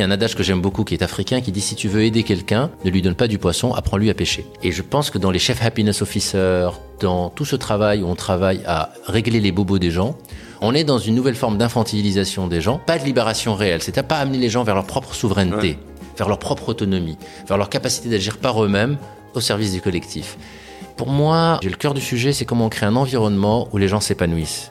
il y a un adage que j'aime beaucoup qui est africain qui dit si tu veux aider quelqu'un, ne lui donne pas du poisson, apprends-lui à pêcher. Et je pense que dans les chefs happiness officers, dans tout ce travail où on travaille à régler les bobos des gens, on est dans une nouvelle forme d'infantilisation des gens, pas de libération réelle. C'est à pas amener les gens vers leur propre souveraineté, vers leur propre autonomie, vers leur capacité d'agir par eux-mêmes au service du collectif. Pour moi, j'ai le cœur du sujet, c'est comment on crée un environnement où les gens s'épanouissent.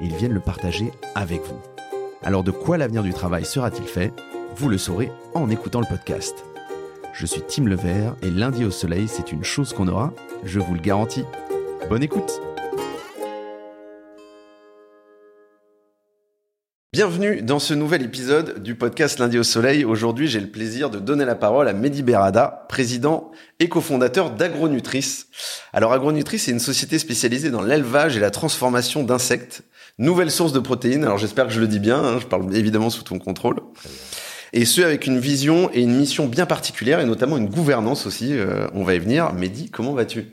ils viennent le partager avec vous. Alors de quoi l'avenir du travail sera-t-il fait? Vous le saurez en écoutant le podcast. Je suis Tim Levert et lundi au soleil, c'est une chose qu'on aura, je vous le garantis. Bonne écoute Bienvenue dans ce nouvel épisode du podcast Lundi au Soleil. Aujourd'hui, j'ai le plaisir de donner la parole à Mehdi Berada, président et cofondateur d'Agronutrice. Alors Agronutrice, c'est une société spécialisée dans l'élevage et la transformation d'insectes. Nouvelle source de protéines, alors j'espère que je le dis bien, hein, je parle évidemment sous ton contrôle et ce avec une vision et une mission bien particulière et notamment une gouvernance aussi. Euh, on va y venir. Mehdi, comment vas-tu?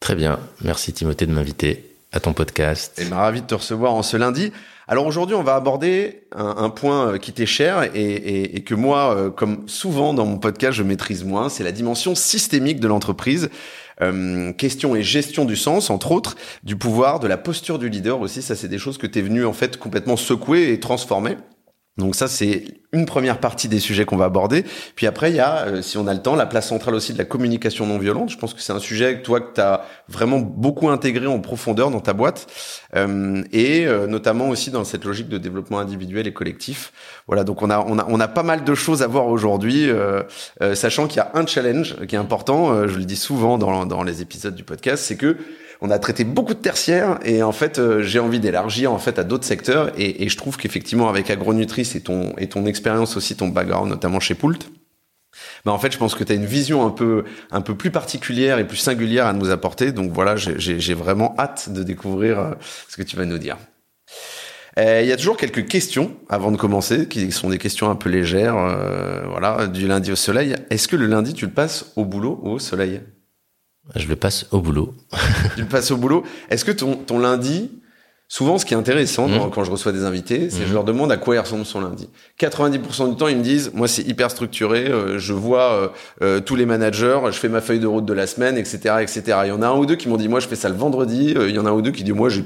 Très bien, merci Timothée de m'inviter à ton podcast. Et ravi de te recevoir en ce lundi. Alors aujourd'hui, on va aborder un, point euh, qui t'est cher et, et, que moi, euh, comme souvent dans mon podcast, je maîtrise moins. C'est la dimension systémique de l'entreprise. Euh, question et gestion du sens, entre autres, du pouvoir, de la posture du leader aussi. Ça, c'est des choses que tu es venu en fait complètement secouer et transformer. Donc ça, c'est une première partie des sujets qu'on va aborder. Puis après, il y a, euh, si on a le temps, la place centrale aussi de la communication non violente. Je pense que c'est un sujet que toi, que tu as vraiment beaucoup intégré en profondeur dans ta boîte, euh, et euh, notamment aussi dans cette logique de développement individuel et collectif. Voilà, donc on a, on a, on a pas mal de choses à voir aujourd'hui, sachant qu'il y a un challenge qui est important, je le dis souvent dans, dans les épisodes du podcast, c'est que on a traité beaucoup de tertiaires et en fait j'ai envie d'élargir en fait à d'autres secteurs et, je trouve qu'effectivement avec Agronutrice et ton et ton expérience aussi ton background notamment chez Poult bah en fait je pense que tu as une vision un peu un peu plus particulière et plus singulière à nous apporter donc voilà j'ai vraiment hâte de découvrir euh, ce que tu vas nous dire. Euh, il y a toujours quelques questions avant de commencer, qui sont des questions un peu légères, voilà, du lundi au soleil. Est-ce que le lundi tu le passes au boulot ou au soleil? Je le passe au boulot. tu le passes au boulot. Est-ce que ton, ton lundi, souvent ce qui est intéressant mmh. quand je reçois des invités, c'est que je mmh. leur demande à quoi il ressemble son lundi. 90% du temps, ils me disent, moi c'est hyper structuré, euh, je vois euh, euh, tous les managers, je fais ma feuille de route de la semaine, etc., etc. Il y en a un ou deux qui m'ont dit, moi je fais ça le vendredi. il y en a un ou deux qui disent, moi je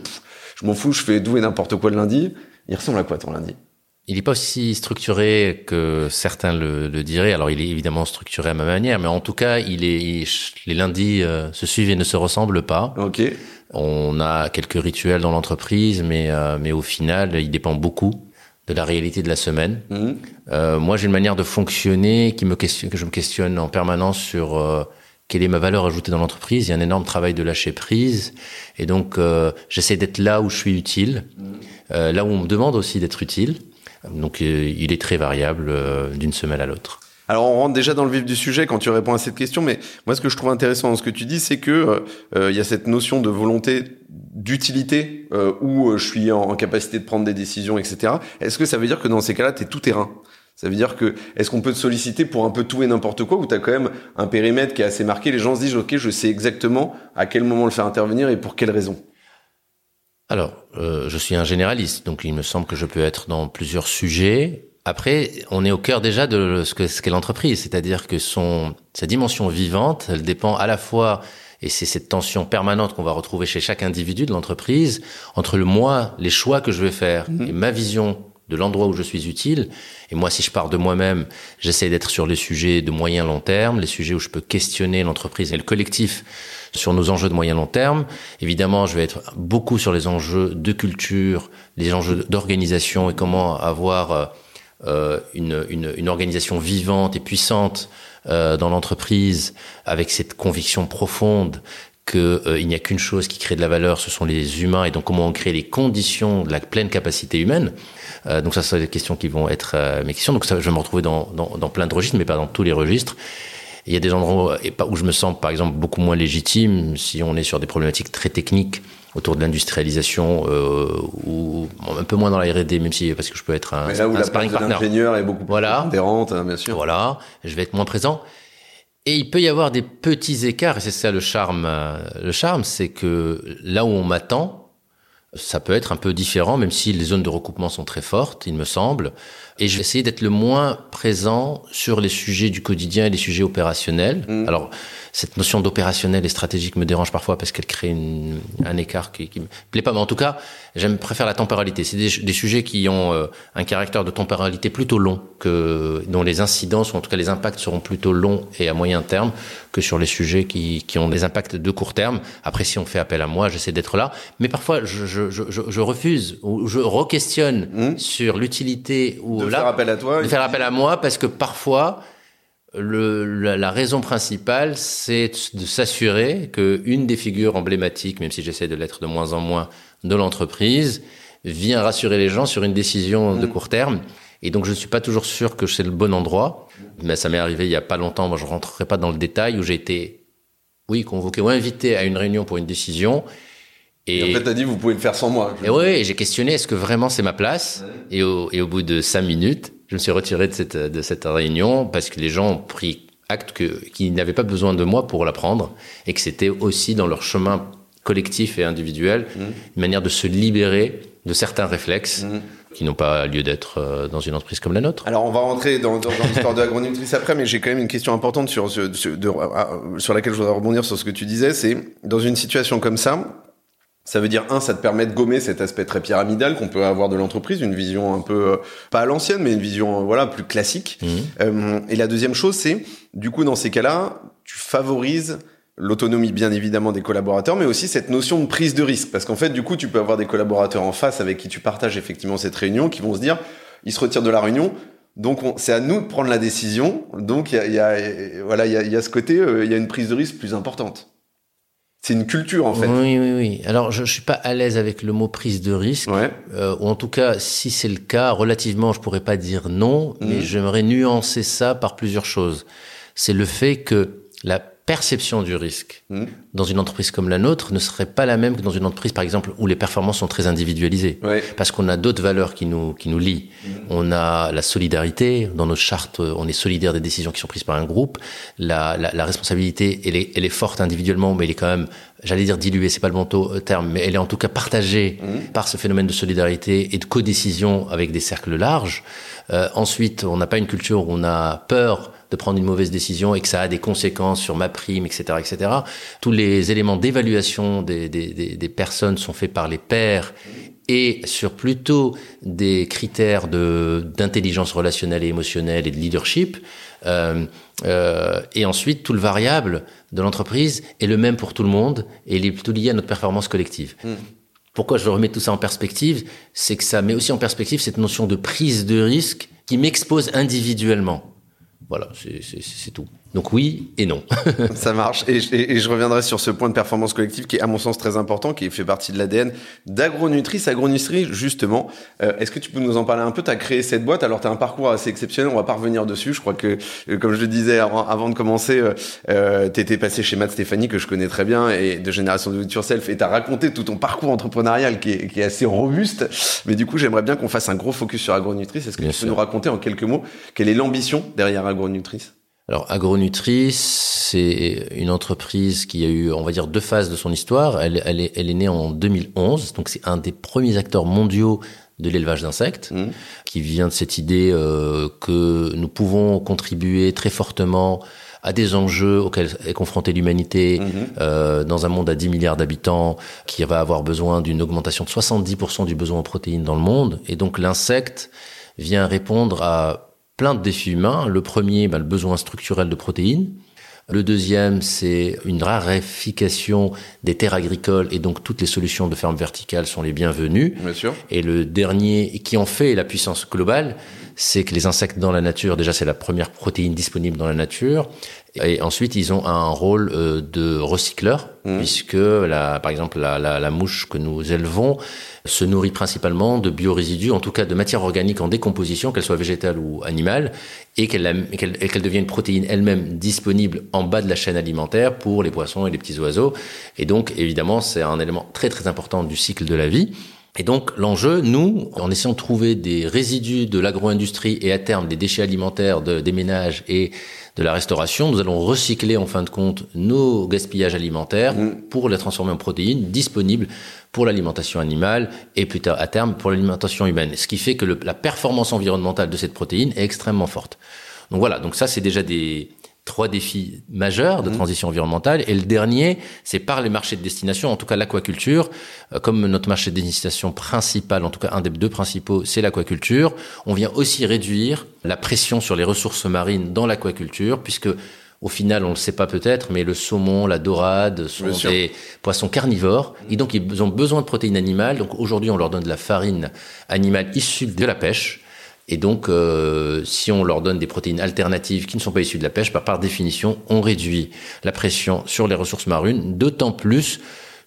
m'en fous, je fais tout et n'importe quoi le lundi. Il ressemble à quoi ton lundi? Il n'est pas aussi structuré que certains le, le, diraient. Alors, il est évidemment structuré à ma manière, mais en tout cas, il est, les lundis euh, se suivent et ne se ressemblent pas. Ok. On a quelques rituels dans l'entreprise, mais euh, mais au final, il dépend beaucoup de la réalité de la semaine. Mhm. Euh, moi, j'ai une manière de fonctionner qui me questionne, que je me questionne en permanence sur euh, quelle est ma valeur ajoutée dans l'entreprise. Il y a un énorme travail de lâcher prise, et donc j'essaie d'être là où je suis utile, mhm. là où on me demande aussi d'être utile. Donc euh, il est très variable euh, d'une semaine à l'autre. Alors on rentre déjà dans le vif du sujet quand tu réponds à cette question, mais moi ce que je trouve intéressant dans ce que tu dis, c'est que euh, il y a cette notion de volonté d'utilité où je suis en, capacité de prendre des décisions, etc. Est-ce que ça veut dire que dans ces cas-là, tu es tout terrain? Ça veut dire que est-ce qu'on peut te solliciter pour un peu tout et n'importe quoi ou tu as quand même un périmètre qui est assez marqué, les gens se disent OK, je sais exactement à quel moment le faire intervenir et pour quelle raison alors, euh, je suis un généraliste, donc il me semble que je peux être dans plusieurs sujets. Après, on est au cœur déjà de ce que ce qu'est l'entreprise, c'est-à-dire que son sa dimension vivante, elle dépend à la fois et c'est cette tension permanente qu'on va retrouver chez chaque individu de l'entreprise entre le moi, les choix que je vais faire mmh. et ma vision de l'endroit où je suis utile. Et moi, si je pars de moi-même, j'essaie d'être sur les sujets de moyen long terme, les sujets où je peux questionner l'entreprise et le collectif sur nos enjeux de moyen long terme. Évidemment, je vais être beaucoup sur les enjeux de culture, les enjeux d'organisation et comment avoir euh, une, une, une, organisation vivante et puissante euh, dans l'entreprise avec cette conviction profonde qu'il euh, n'y a qu'une chose qui crée de la valeur, ce sont les humains, et donc comment on crée les conditions de la pleine capacité humaine. Euh, donc ça, c'est des questions qui vont être euh, mes questions. Donc ça, je vais me retrouver dans, dans, dans, plein de registres, mais pas dans tous les registres. Il y a des endroits où je me sens, par exemple, beaucoup moins légitime si on est sur des problématiques très techniques autour de l'industrialisation euh, ou un peu moins dans la R&D même si parce que je peux être un, mais là où un la sparring place partner. l'ingénieur est beaucoup plus Voilà. hein, bien sûr. Voilà, je vais être moins présent. Et il peut y avoir des petits écarts, et c'est ça le charme. euh, Le charme, c'est que là où on m'attend, ça peut être un peu différent, même si les zones de recoupement sont très fortes, il me semble. Et je vais essayer d'être le moins présent sur les sujets du quotidien et les sujets opérationnels. Mm. Alors, cette notion d'opérationnel et stratégique me dérange parfois parce qu'elle crée une, un écart qui, qui me plaît pas. Mais en tout cas, j'aime préfère la temporalité. C'est des, des sujets qui ont euh, un caractère de temporalité plutôt long, que dont les incidences ou en tout cas les impacts seront plutôt longs et à moyen terme que sur les sujets qui, qui ont des impacts de court terme. Après, si on fait appel à moi, j'essaie d'être là. Mais parfois, je, je, je, je- refuse ou je re-questionne Mm. sur l'utilité ou De faire appel à toi. de faire appel à moi parce que parfois le, la, la raison principale c'est de s'assurer que une des figures emblématiques, même si j'essaie de l'être de moins en moins, de l'entreprise vient rassurer les gens sur une décision de Mm. court terme. Et donc je ne suis pas toujours sûr que c'est le bon endroit. Mais ça m'est arrivé il y a pas longtemps. Moi je rentrerai pas dans le détail où j'ai été oui convoqué ou invité à une réunion pour une décision. Et en fait, t'as dit, vous pouvez le faire sans moi. Et oui, j'ai questionné est-ce que vraiment c'est ma place et, au, et au bout de cinq minutes, je me suis retiré de cette, de cette réunion parce que les gens ont pris acte que, qu'ils n'avaient pas besoin de moi pour la prendre et que c'était aussi dans leur chemin collectif et individuel Mmh. une manière de se libérer de certains réflexes Mhm. qui n'ont pas lieu d'être euh, dans une entreprise comme la nôtre. Alors, on va rentrer dans, dans, dans l'histoire de l'agronutrice après, mais j'ai quand même une question importante sur, sur, sur- de- sur laquelle je voudrais rebondir sur ce que tu disais. C'est dans une situation comme ça, ça veut dire un, ça te permet de gommer cet aspect très pyramidal qu'on peut avoir de l'entreprise, une vision un peu euh, pas à l'ancienne, mais une vision euh, voilà plus classique. Mhm. Euh, et la deuxième chose, c'est du coup dans ces cas-là, tu favorises l'autonomie bien évidemment des collaborateurs, mais aussi cette notion de prise de risque, parce qu'en fait du coup tu peux avoir des collaborateurs en face avec qui tu partages effectivement cette réunion, qui vont se dire, ils se retirent de la réunion. Donc on- c'est à nous de prendre la décision. Donc il y a, y a- voilà il y a, y a ce côté, euh, il y a une prise de risque plus importante. C'est une culture en fait. Oui, oui, oui. Alors, je ne suis pas à l'aise avec le mot prise de risque. Ouais. Euh, ou en tout cas, si c'est le cas, relativement, je pourrais pas dire non, mais Mhm. j'aimerais nuancer ça par plusieurs choses. C'est le fait que la perception du risque Mhm. dans une entreprise comme la nôtre ne serait pas la même que dans une entreprise, par exemple, où les performances sont très individualisées. Ouais. Parce qu'on a d'autres valeurs qui nous, qui nous lient. On a la solidarité. Dans notre charte, on est solidaire des décisions qui sont prises par un groupe. La, la, la responsabilité, elle est, elle est forte individuellement, mais elle est quand même, j'allais dire diluée, c'est pas le bon euh, terme, mais elle est en tout cas partagée Mhm. par ce phénomène de solidarité et de codécision avec des cercles larges. Euh, ensuite, on n'a pas une culture où on a peur de prendre une mauvaise décision et que ça a des conséquences sur ma prime, etc., etc. Tous les éléments d'évaluation des, des, des, des personnes sont faits par les pairs et sur plutôt des critères de d'intelligence relationnelle et émotionnelle et de leadership. Euh, euh, et ensuite, tout le variable de l'entreprise est le même pour tout le monde et il est plutôt lié à notre performance collective. Pourquoi je remets tout ça en perspective? C'est que ça met aussi en perspective cette notion de prise de risque qui m'expose individuellement. Voilà, c'est- tout. Donc oui et non. Ça marche. Et, je- et- et je reviendrai sur ce point de performance collective qui est, à mon sens, très important, qui fait partie de l'ADN d'Agronutrice. Agronutrice, justement, euh, est-ce que tu peux nous en parler un peu? Tu as créé cette boîte, alors tu as un parcours assez exceptionnel, on va pas revenir dessus. Je crois que, euh, comme je le disais avant, avant de commencer, euh, euh, tu étais passé chez Matt Stéphanie, que je connais très bien, et de Génération de Yourself, et tu as raconté tout ton parcours entrepreneurial qui est, qui est assez robuste. Mais du coup, j'aimerais bien qu'on fasse un gros focus sur Agronutrice. Est-ce que Bien tu peux sûr. nous raconter en quelques mots quelle est l'ambition derrière Agronutrice Alors Agronutrice, c'est une entreprise qui a eu, on va dire, deux phases de son histoire. Elle, elle, est, elle est née en 2011, donc c'est un des premiers acteurs mondiaux de l'élevage d'insectes, Mhm. qui vient de cette idée euh, que nous pouvons contribuer très fortement à des enjeux auxquels est confrontée l'humanité Mhm. euh, dans un monde à 10 milliards d'habitants qui va avoir besoin d'une augmentation de 70% du besoin en protéines dans le monde. Et donc l'insecte vient répondre à plein de défis humains. Le premier, ben, le besoin structurel de protéines. Le deuxième, c'est une raréfication des terres agricoles et donc toutes les solutions de ferme verticale sont les bienvenues. Bien sûr. Et le dernier, qui en fait la puissance globale, c'est que les insectes dans la nature, déjà c'est la première protéine disponible dans la nature, Et ensuite, ils ont un rôle euh, de recycleur, mmh. puisque, la, par exemple, la, la, la, mouche que nous élevons se nourrit principalement de biorésidus, en tout cas de matière organique en décomposition, qu'elle soit végétale ou animale, et qu'elle qu devienne une protéine elle-même disponible en bas de la chaîne alimentaire pour les poissons et les petits oiseaux. Et donc, évidemment, c'est un élément très très important du cycle de la vie. Et donc l'enjeu, nous, en essayant de trouver des résidus de l'agro-industrie et à terme des déchets alimentaires de, des ménages et de la restauration, nous allons recycler en fin de compte nos gaspillages alimentaires mmh. pour les transformer en protéines disponibles pour l'alimentation animale et plus tard à terme pour l'alimentation humaine. Ce qui fait que le, la performance environnementale de cette protéine est extrêmement forte. Donc voilà, donc ça c'est déjà des, trois défis majeurs de mmh. transition environnementale. Et le dernier, c'est par les marchés de destination, en tout cas l'aquaculture. Euh, comme notre marché de destination principal, en tout cas un des deux principaux, c'est l'aquaculture, on vient aussi réduire la pression sur les ressources marines dans l'aquaculture, puisque au final, on ne le sait pas peut-être, mais le saumon, la dorade sont des poissons carnivores et donc ils ont besoin de protéines animales. Donc aujourd'hui, on leur donne de la farine animale issue de la pêche. Et donc, euh, si on leur donne des protéines alternatives qui ne sont pas issues de la pêche, bah, par définition, on réduit la pression sur les ressources marines, d'autant plus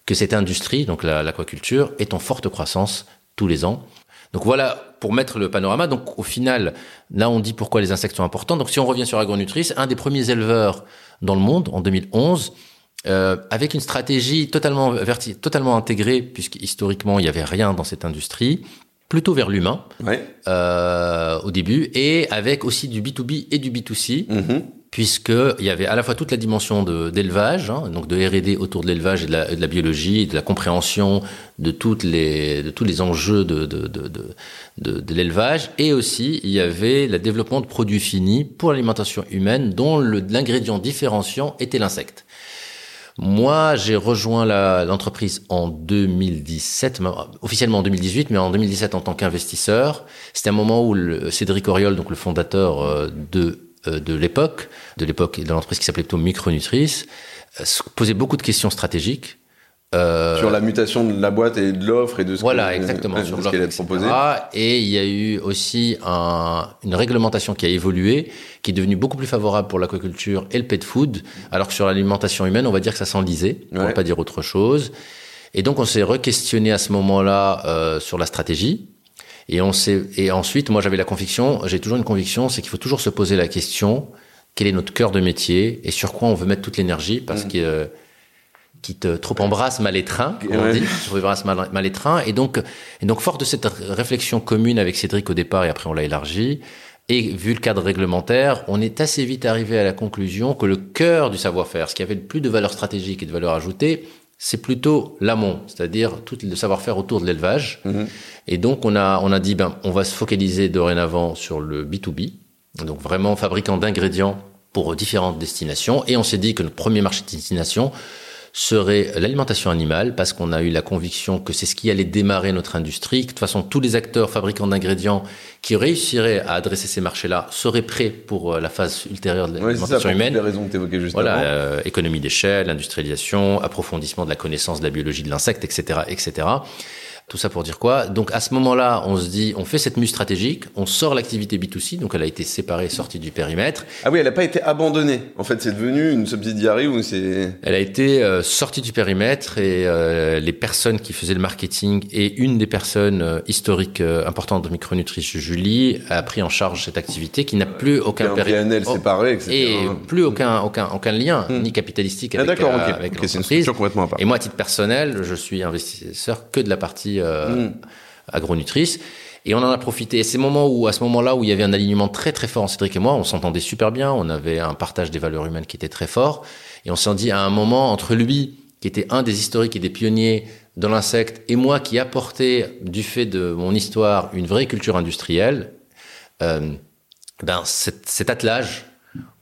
que cette industrie, donc l'aquaculture, est en forte croissance tous les ans. Donc voilà pour mettre le panorama. Donc au final, là on dit pourquoi les insectes sont importants. Donc si on revient sur Agronutrice, un des premiers éleveurs dans le monde en 2011, euh, avec une stratégie totalement totalement intégrée, puisque historiquement il n'y avait rien dans cette industrie, plutôt vers l'humain ouais. euh, au début, et avec aussi du B2B et du B2C, mm-hmm. puisqu'il y avait à la fois toute la dimension d'élevage, hein, donc de R&D autour de l'élevage et, de la, de la biologie, et de la compréhension de, toutes les, de tous les enjeux de, de, de, de, de l'élevage, et aussi il y avait le développement de produits finis pour l'alimentation humaine, dont l'ingrédient différenciant était l'insecte. Moi, j'ai rejoint l'entreprise en 2017, officiellement en 2018, mais en 2017 en tant qu'investisseur. C'était un moment où le, Cédric Oriol, donc le fondateur euh, de euh, de l'époque, de l'époque de l'entreprise qui s'appelait plutôt Micronutrice, euh, posait beaucoup de questions stratégiques euh, sur la mutation de la boîte et de l'offre et de ce voilà exactement sur ce qu'elle est proposé. Et il y a eu aussi un, une réglementation qui a évolué, qui est devenue beaucoup plus favorable pour l'aquaculture et le pet food, alors que sur l'alimentation humaine, on va dire que ça s'enlisait, on va pas dire autre chose. Et donc on s'est re-questionné à ce moment-là euh, sur la stratégie. Et on s'est et ensuite, moi j'avais la conviction, j'ai toujours une conviction, c'est qu'il faut toujours se poser la question quel est notre cœur de métier et sur quoi on veut mettre toute l'énergie, parce mmh. que euh, qui te trop embrasse mal étreint, comme on dit, embrasse mal, mal étreint. Et donc, et donc, fort de cette réflexion commune avec Cédric au départ, et après on l'a élargi, et vu le cadre réglementaire, on est assez vite arrivé à la conclusion que le cœur du savoir-faire, ce qui avait le plus de valeur stratégique et de valeur ajoutée, c'est plutôt l'amont, c'est-à-dire tout le savoir-faire autour de l'élevage. Mm-hmm. Et donc, on a, on a dit, ben, on va se focaliser dorénavant sur le B2B, donc vraiment fabricant d'ingrédients pour différentes destinations. Et on s'est dit que notre premier marché de destination, serait l'alimentation animale, parce qu'on a eu la conviction que c'est ce qui allait démarrer notre industrie. De toute façon, tous les acteurs fabricants d'ingrédients qui réussiraient à adresser ces marchés-là seraient prêts pour euh, la phase ultérieure de l'alimentation ouais, humaine. Les raisons que tu juste voilà, avant. Euh, économie d'échelle, industrialisation, approfondissement de la connaissance de la biologie de l'insecte, etc., etc. Tout ça pour dire quoi? Donc à ce moment-là, on se dit, on fait cette mue stratégique, on sort l'activité B2C, donc elle a été séparée, sortie du périmètre. Ah oui, elle n'a pas été abandonnée. En fait, c'est devenu une subsidiaire ou c'est. Elle a été euh, sortie du périmètre et euh, les personnes qui faisaient le marketing et une des personnes euh, historiques importantes de Micronutrition, Julie, a pris en charge cette activité qui n'a plus aucun périmètre oh, séparé, etc. Et plus aucun aucun aucun lien hmm. ni capitalistique avec, ah, d'accord, okay. avec okay, l'entreprise. complètement à part. Et moi, à titre personnel, je suis investisseur que de la partie euh, mmh. agronutrice. Et on en a profité. Et c'est moment où, à ce moment-là, où il y avait un alignement très très fort, Cédric et moi, on s'entendait super bien, on avait un partage des valeurs humaines qui était très fort. Et on s'est dit à un moment, entre lui, qui était un des historiques et des pionniers dans l'insecte, et moi qui apportais, du fait de mon histoire, une vraie culture industrielle, euh, ben, cet, cet attelage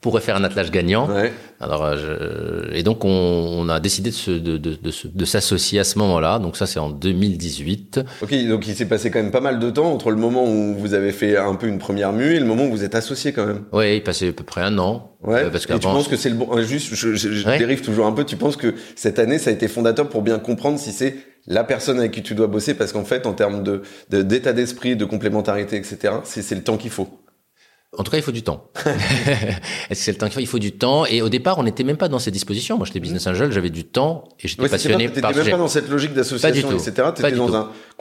pourrait faire un attelage gagnant. Ouais. Alors, euh, je, et donc on, on, a décidé de, se, de, de, de, de s'associer à ce moment-là. Donc ça, c'est en 2018. Ok, donc il s'est passé quand même pas mal de temps entre le moment où vous avez fait un peu une première mue et le moment où vous êtes associé quand même. Oui, il passait à peu près un an. Ouais. Euh, parce et tu penses que c'est le bon. Juste, je, je, je ouais. dérive toujours un peu. Tu penses que cette année, ça a été fondateur pour bien comprendre si c'est la personne avec qui tu dois bosser, parce qu'en fait, en termes de d'état d'esprit, de complémentarité, etc., c'est le temps qu'il faut. En tout cas, il faut du temps. Est-ce que c'est le temps qu'il faut? Il faut du temps. Et au départ, on n'était même pas dans ces dispositions. Moi, j'étais business angel, j'avais du temps et j'étais Ouais, passionné T'étais par même ce pas dans cette logique d'association, Pas etc. T'étais Pas dans tout.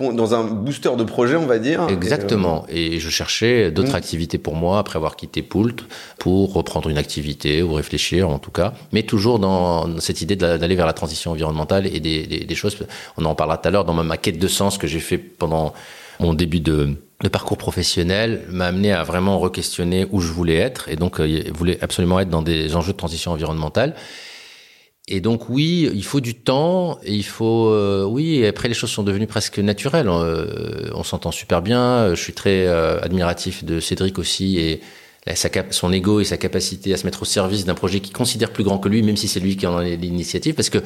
un, dans un booster de projet, on va dire. Exactement. Et je cherchais d'autres Mm. activités pour moi après avoir quitté Poult pour reprendre une activité ou réfléchir en tout cas. Mais toujours dans cette idée d'aller vers la transition environnementale et des, des- des choses. On en parlera tout à l'heure dans ma maquette de sens que j'ai fait pendant mon début de, de parcours professionnel m'a amené à vraiment re-questionner où je voulais être et donc euh, voulais absolument être dans des enjeux de transition environnementale. Et donc oui, il faut du temps, et il faut euh, oui. Et après les choses sont devenues presque naturelles. Euh, on s'entend super bien. Je suis très euh, admiratif de Cédric aussi et son ego et sa capacité à se mettre au service d'un projet qui considère plus grand que lui, même si c'est lui qui en a l'initiative. Parce que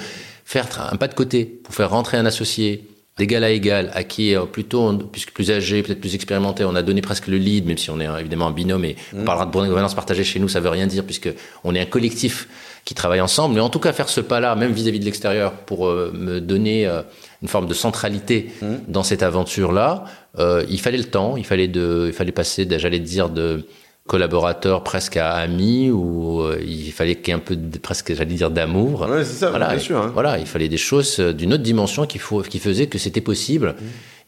faire un pas de côté pour faire rentrer un associé d'égal à égal, à qui euh, plutôt, puisque plus âgé, peut-être plus expérimenté, on a donné presque le lead, même si on est euh, évidemment un binôme et on parlera de gouvernance partagée chez nous, ça veut rien dire puisque on est un collectif qui travaille ensemble. Mais en tout cas, faire ce pas-là, même vis-à-vis de l'extérieur, pour euh, me donner euh, une forme de centralité dans cette aventure-là, euh, il fallait le temps, il fallait de, il fallait passer, j'allais dire de collaborateur presque à ami ou euh, il fallait qu'il y ait un peu de, presque j'allais dire d'amour Ouais, c'est ça, voilà, bien sûr. hein. voilà, il fallait des choses euh, d'une autre dimension qui, faut, qui faisait que c'était possible.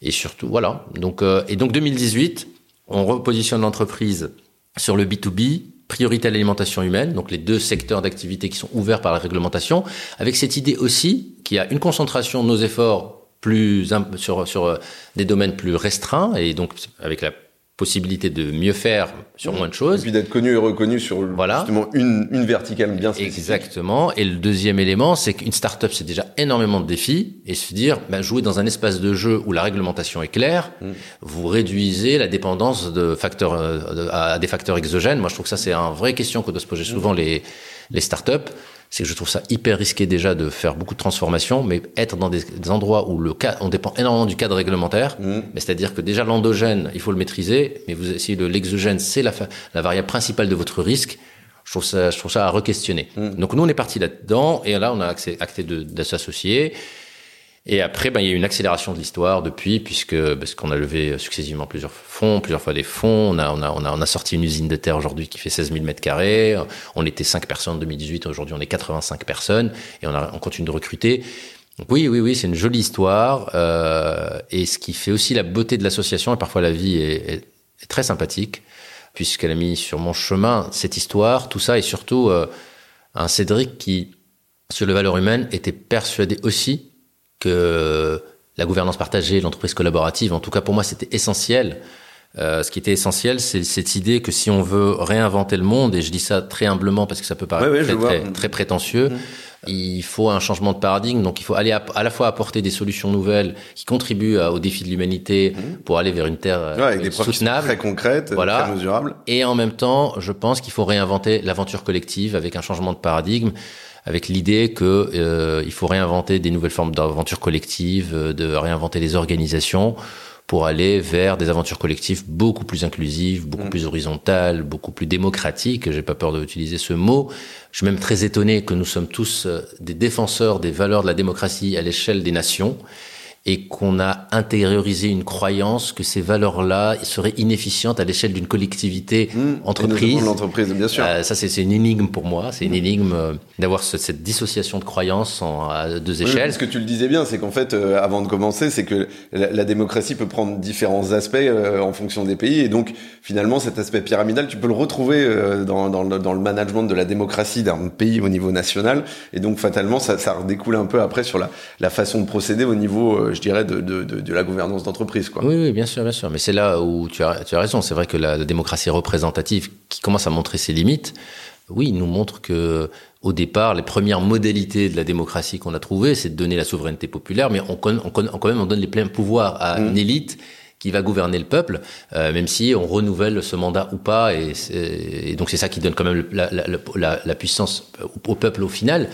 Et surtout, voilà. Donc, euh, et donc 2018, on repositionne l'entreprise sur le B2B, priorité à l'alimentation humaine, donc les deux secteurs d'activité qui sont ouverts par la réglementation, avec cette idée aussi qu'il y a une concentration de nos efforts plus sur, sur des domaines plus restreints et donc avec la possibilité de mieux faire sur moins de Et choses. puis d'être connu et reconnu sur Voilà. justement une, une verticale bien spécifique. Exactement. Et le deuxième élément, c'est qu'une start-up, c'est déjà énormément de défis. Et se dire, ben, jouer dans un espace de jeu où la réglementation est claire, vous réduisez la dépendance de facteurs, euh, de- à des facteurs exogènes. Moi, je trouve que ça, c'est une vraie question que doivent se poser souvent les, les start-up. C'est que je trouve ça hyper risqué déjà de faire beaucoup de transformations, mais être dans des, des endroits où le cas, on dépend énormément du cadre réglementaire. Mm. Mais c'est-à-dire que déjà l'endogène, il faut le maîtriser, mais vous, si le, l'exogène, c'est la, variable principale de votre risque, je trouve ça, je trouve ça à re-questionner. Donc nous, on est parti là-dedans, et là, on a accès- acté de, de s'associer. Et après, ben, il y a eu une accélération de l'histoire depuis, puisque parce qu'on a levé successivement plusieurs fonds, plusieurs fois des fonds. On a, on a, on a, on a sorti une usine de terre aujourd'hui qui fait 16 000 mètres carrés. On était 5 personnes en 2018. Aujourd'hui, on est 85 personnes et on, a, on continue de recruter. Donc oui, oui, oui, c'est une jolie histoire. Euh, et ce qui fait aussi la beauté de l'association, et parfois la vie est, est, est très sympathique, puisqu'elle a mis sur mon chemin cette histoire, tout ça, et surtout euh, un Cédric qui, sur les valeurs humaines, était persuadé aussi que la gouvernance partagée, l'entreprise collaborative, en tout cas pour moi, c'était essentiel. Euh, ce qui était essentiel, c'est cette idée que si on veut réinventer le monde, et je dis ça très humblement parce que ça peut paraître Ouais, ouais, je très, vois. très, très prétentieux, il faut un changement de paradigme. Donc il faut aller à, à la fois apporter des solutions nouvelles qui contribuent à- aux défis de l'humanité pour aller vers une terre euh, Ouais, avec des soutenable. très concrètes, Voilà. très mesurables. Et en même temps, je pense qu'il faut réinventer l'aventure collective avec un changement de paradigme, avec l'idée que euh, il faut réinventer des nouvelles formes d'aventure collective, euh, de réinventer les organisations pour aller vers des aventures collectives beaucoup plus inclusives, beaucoup plus horizontales, beaucoup plus démocratiques. J'ai pas peur d'utiliser ce mot. Je suis même très étonné que nous sommes tous euh, des défenseurs des valeurs de la démocratie à l'échelle des nations et qu'on a intériorisé une croyance que ces valeurs-là seraient inefficientes à l'échelle d'une collectivité Mmh. Entreprise. L'entreprise, bien sûr. Euh, ça, c'est une énigme pour moi. C'est une énigme euh, d'avoir ce- cette dissociation de croyances en, à deux Oui, échelles. ce que tu le disais bien, c'est qu'en fait, euh, avant de commencer, c'est que la, la démocratie peut prendre différents aspects en fonction des pays, et donc finalement, cet aspect pyramidal, tu peux le retrouver dans, dans, le, dans le management de la démocratie d'un pays au niveau national, et donc fatalement, ça, ça redécoule un peu après sur la, la façon de procéder au niveau, je dirais, de, de, de, de la gouvernance d'entreprise, quoi. Oui, oui, bien sûr, bien sûr. Mais c'est là où tu as, tu as raison. C'est vrai que la, la démocratie représentative, qui commence à montrer ses limites, oui, nous montre que au départ, les premières modalités de la démocratie qu'on a trouvées, c'est de donner la souveraineté populaire, mais on, quand même on donne les pleins pouvoirs à une élite qui va gouverner le peuple, euh, même si on renouvelle ce mandat ou pas, et, donc c'est ça qui donne quand même la, la- la- la puissance au, au peuple au final.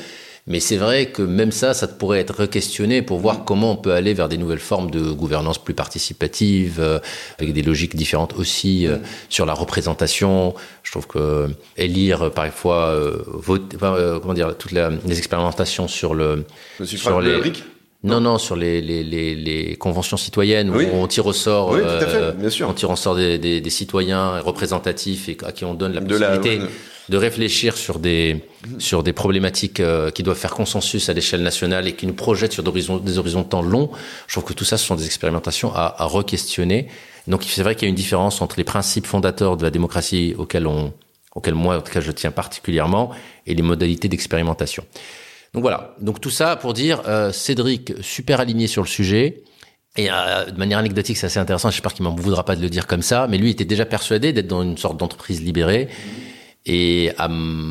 Mais c'est vrai que même ça, ça pourrait être questionné pour voir comment on peut aller vers des nouvelles formes de gouvernance plus participative, euh, avec des logiques différentes aussi euh, sur la représentation. Je trouve que élire euh, parfois, euh, voter, enfin, euh, comment dire, toutes les expérimentations sur le Le suffrage sur les- Non, non, sur les, les, les, les conventions citoyennes où Oui. on tire au sort, Oui, tout à fait, euh, bien sûr. on tire au sort des, des, des citoyens représentatifs et à qui on donne la De la- possibilité de réfléchir sur des sur des problématiques euh, qui doivent faire consensus à l'échelle nationale et qui nous projettent sur des horizons, des horizons de temps longs. Je trouve que tout ça, ce sont des expérimentations à, à re-questionner. Donc c'est vrai qu'il y a une différence entre les principes fondateurs de la démocratie auxquels on auxquels moi en tout cas je tiens particulièrement et les modalités d'expérimentation. Donc voilà. Donc tout ça pour dire euh, Cédric super aligné sur le sujet. Et euh, de manière anecdotique, c'est assez intéressant. J'espère qu'il m'en voudra pas de le dire comme ça, mais lui était déjà persuadé d'être dans une sorte d'entreprise libérée. Et à,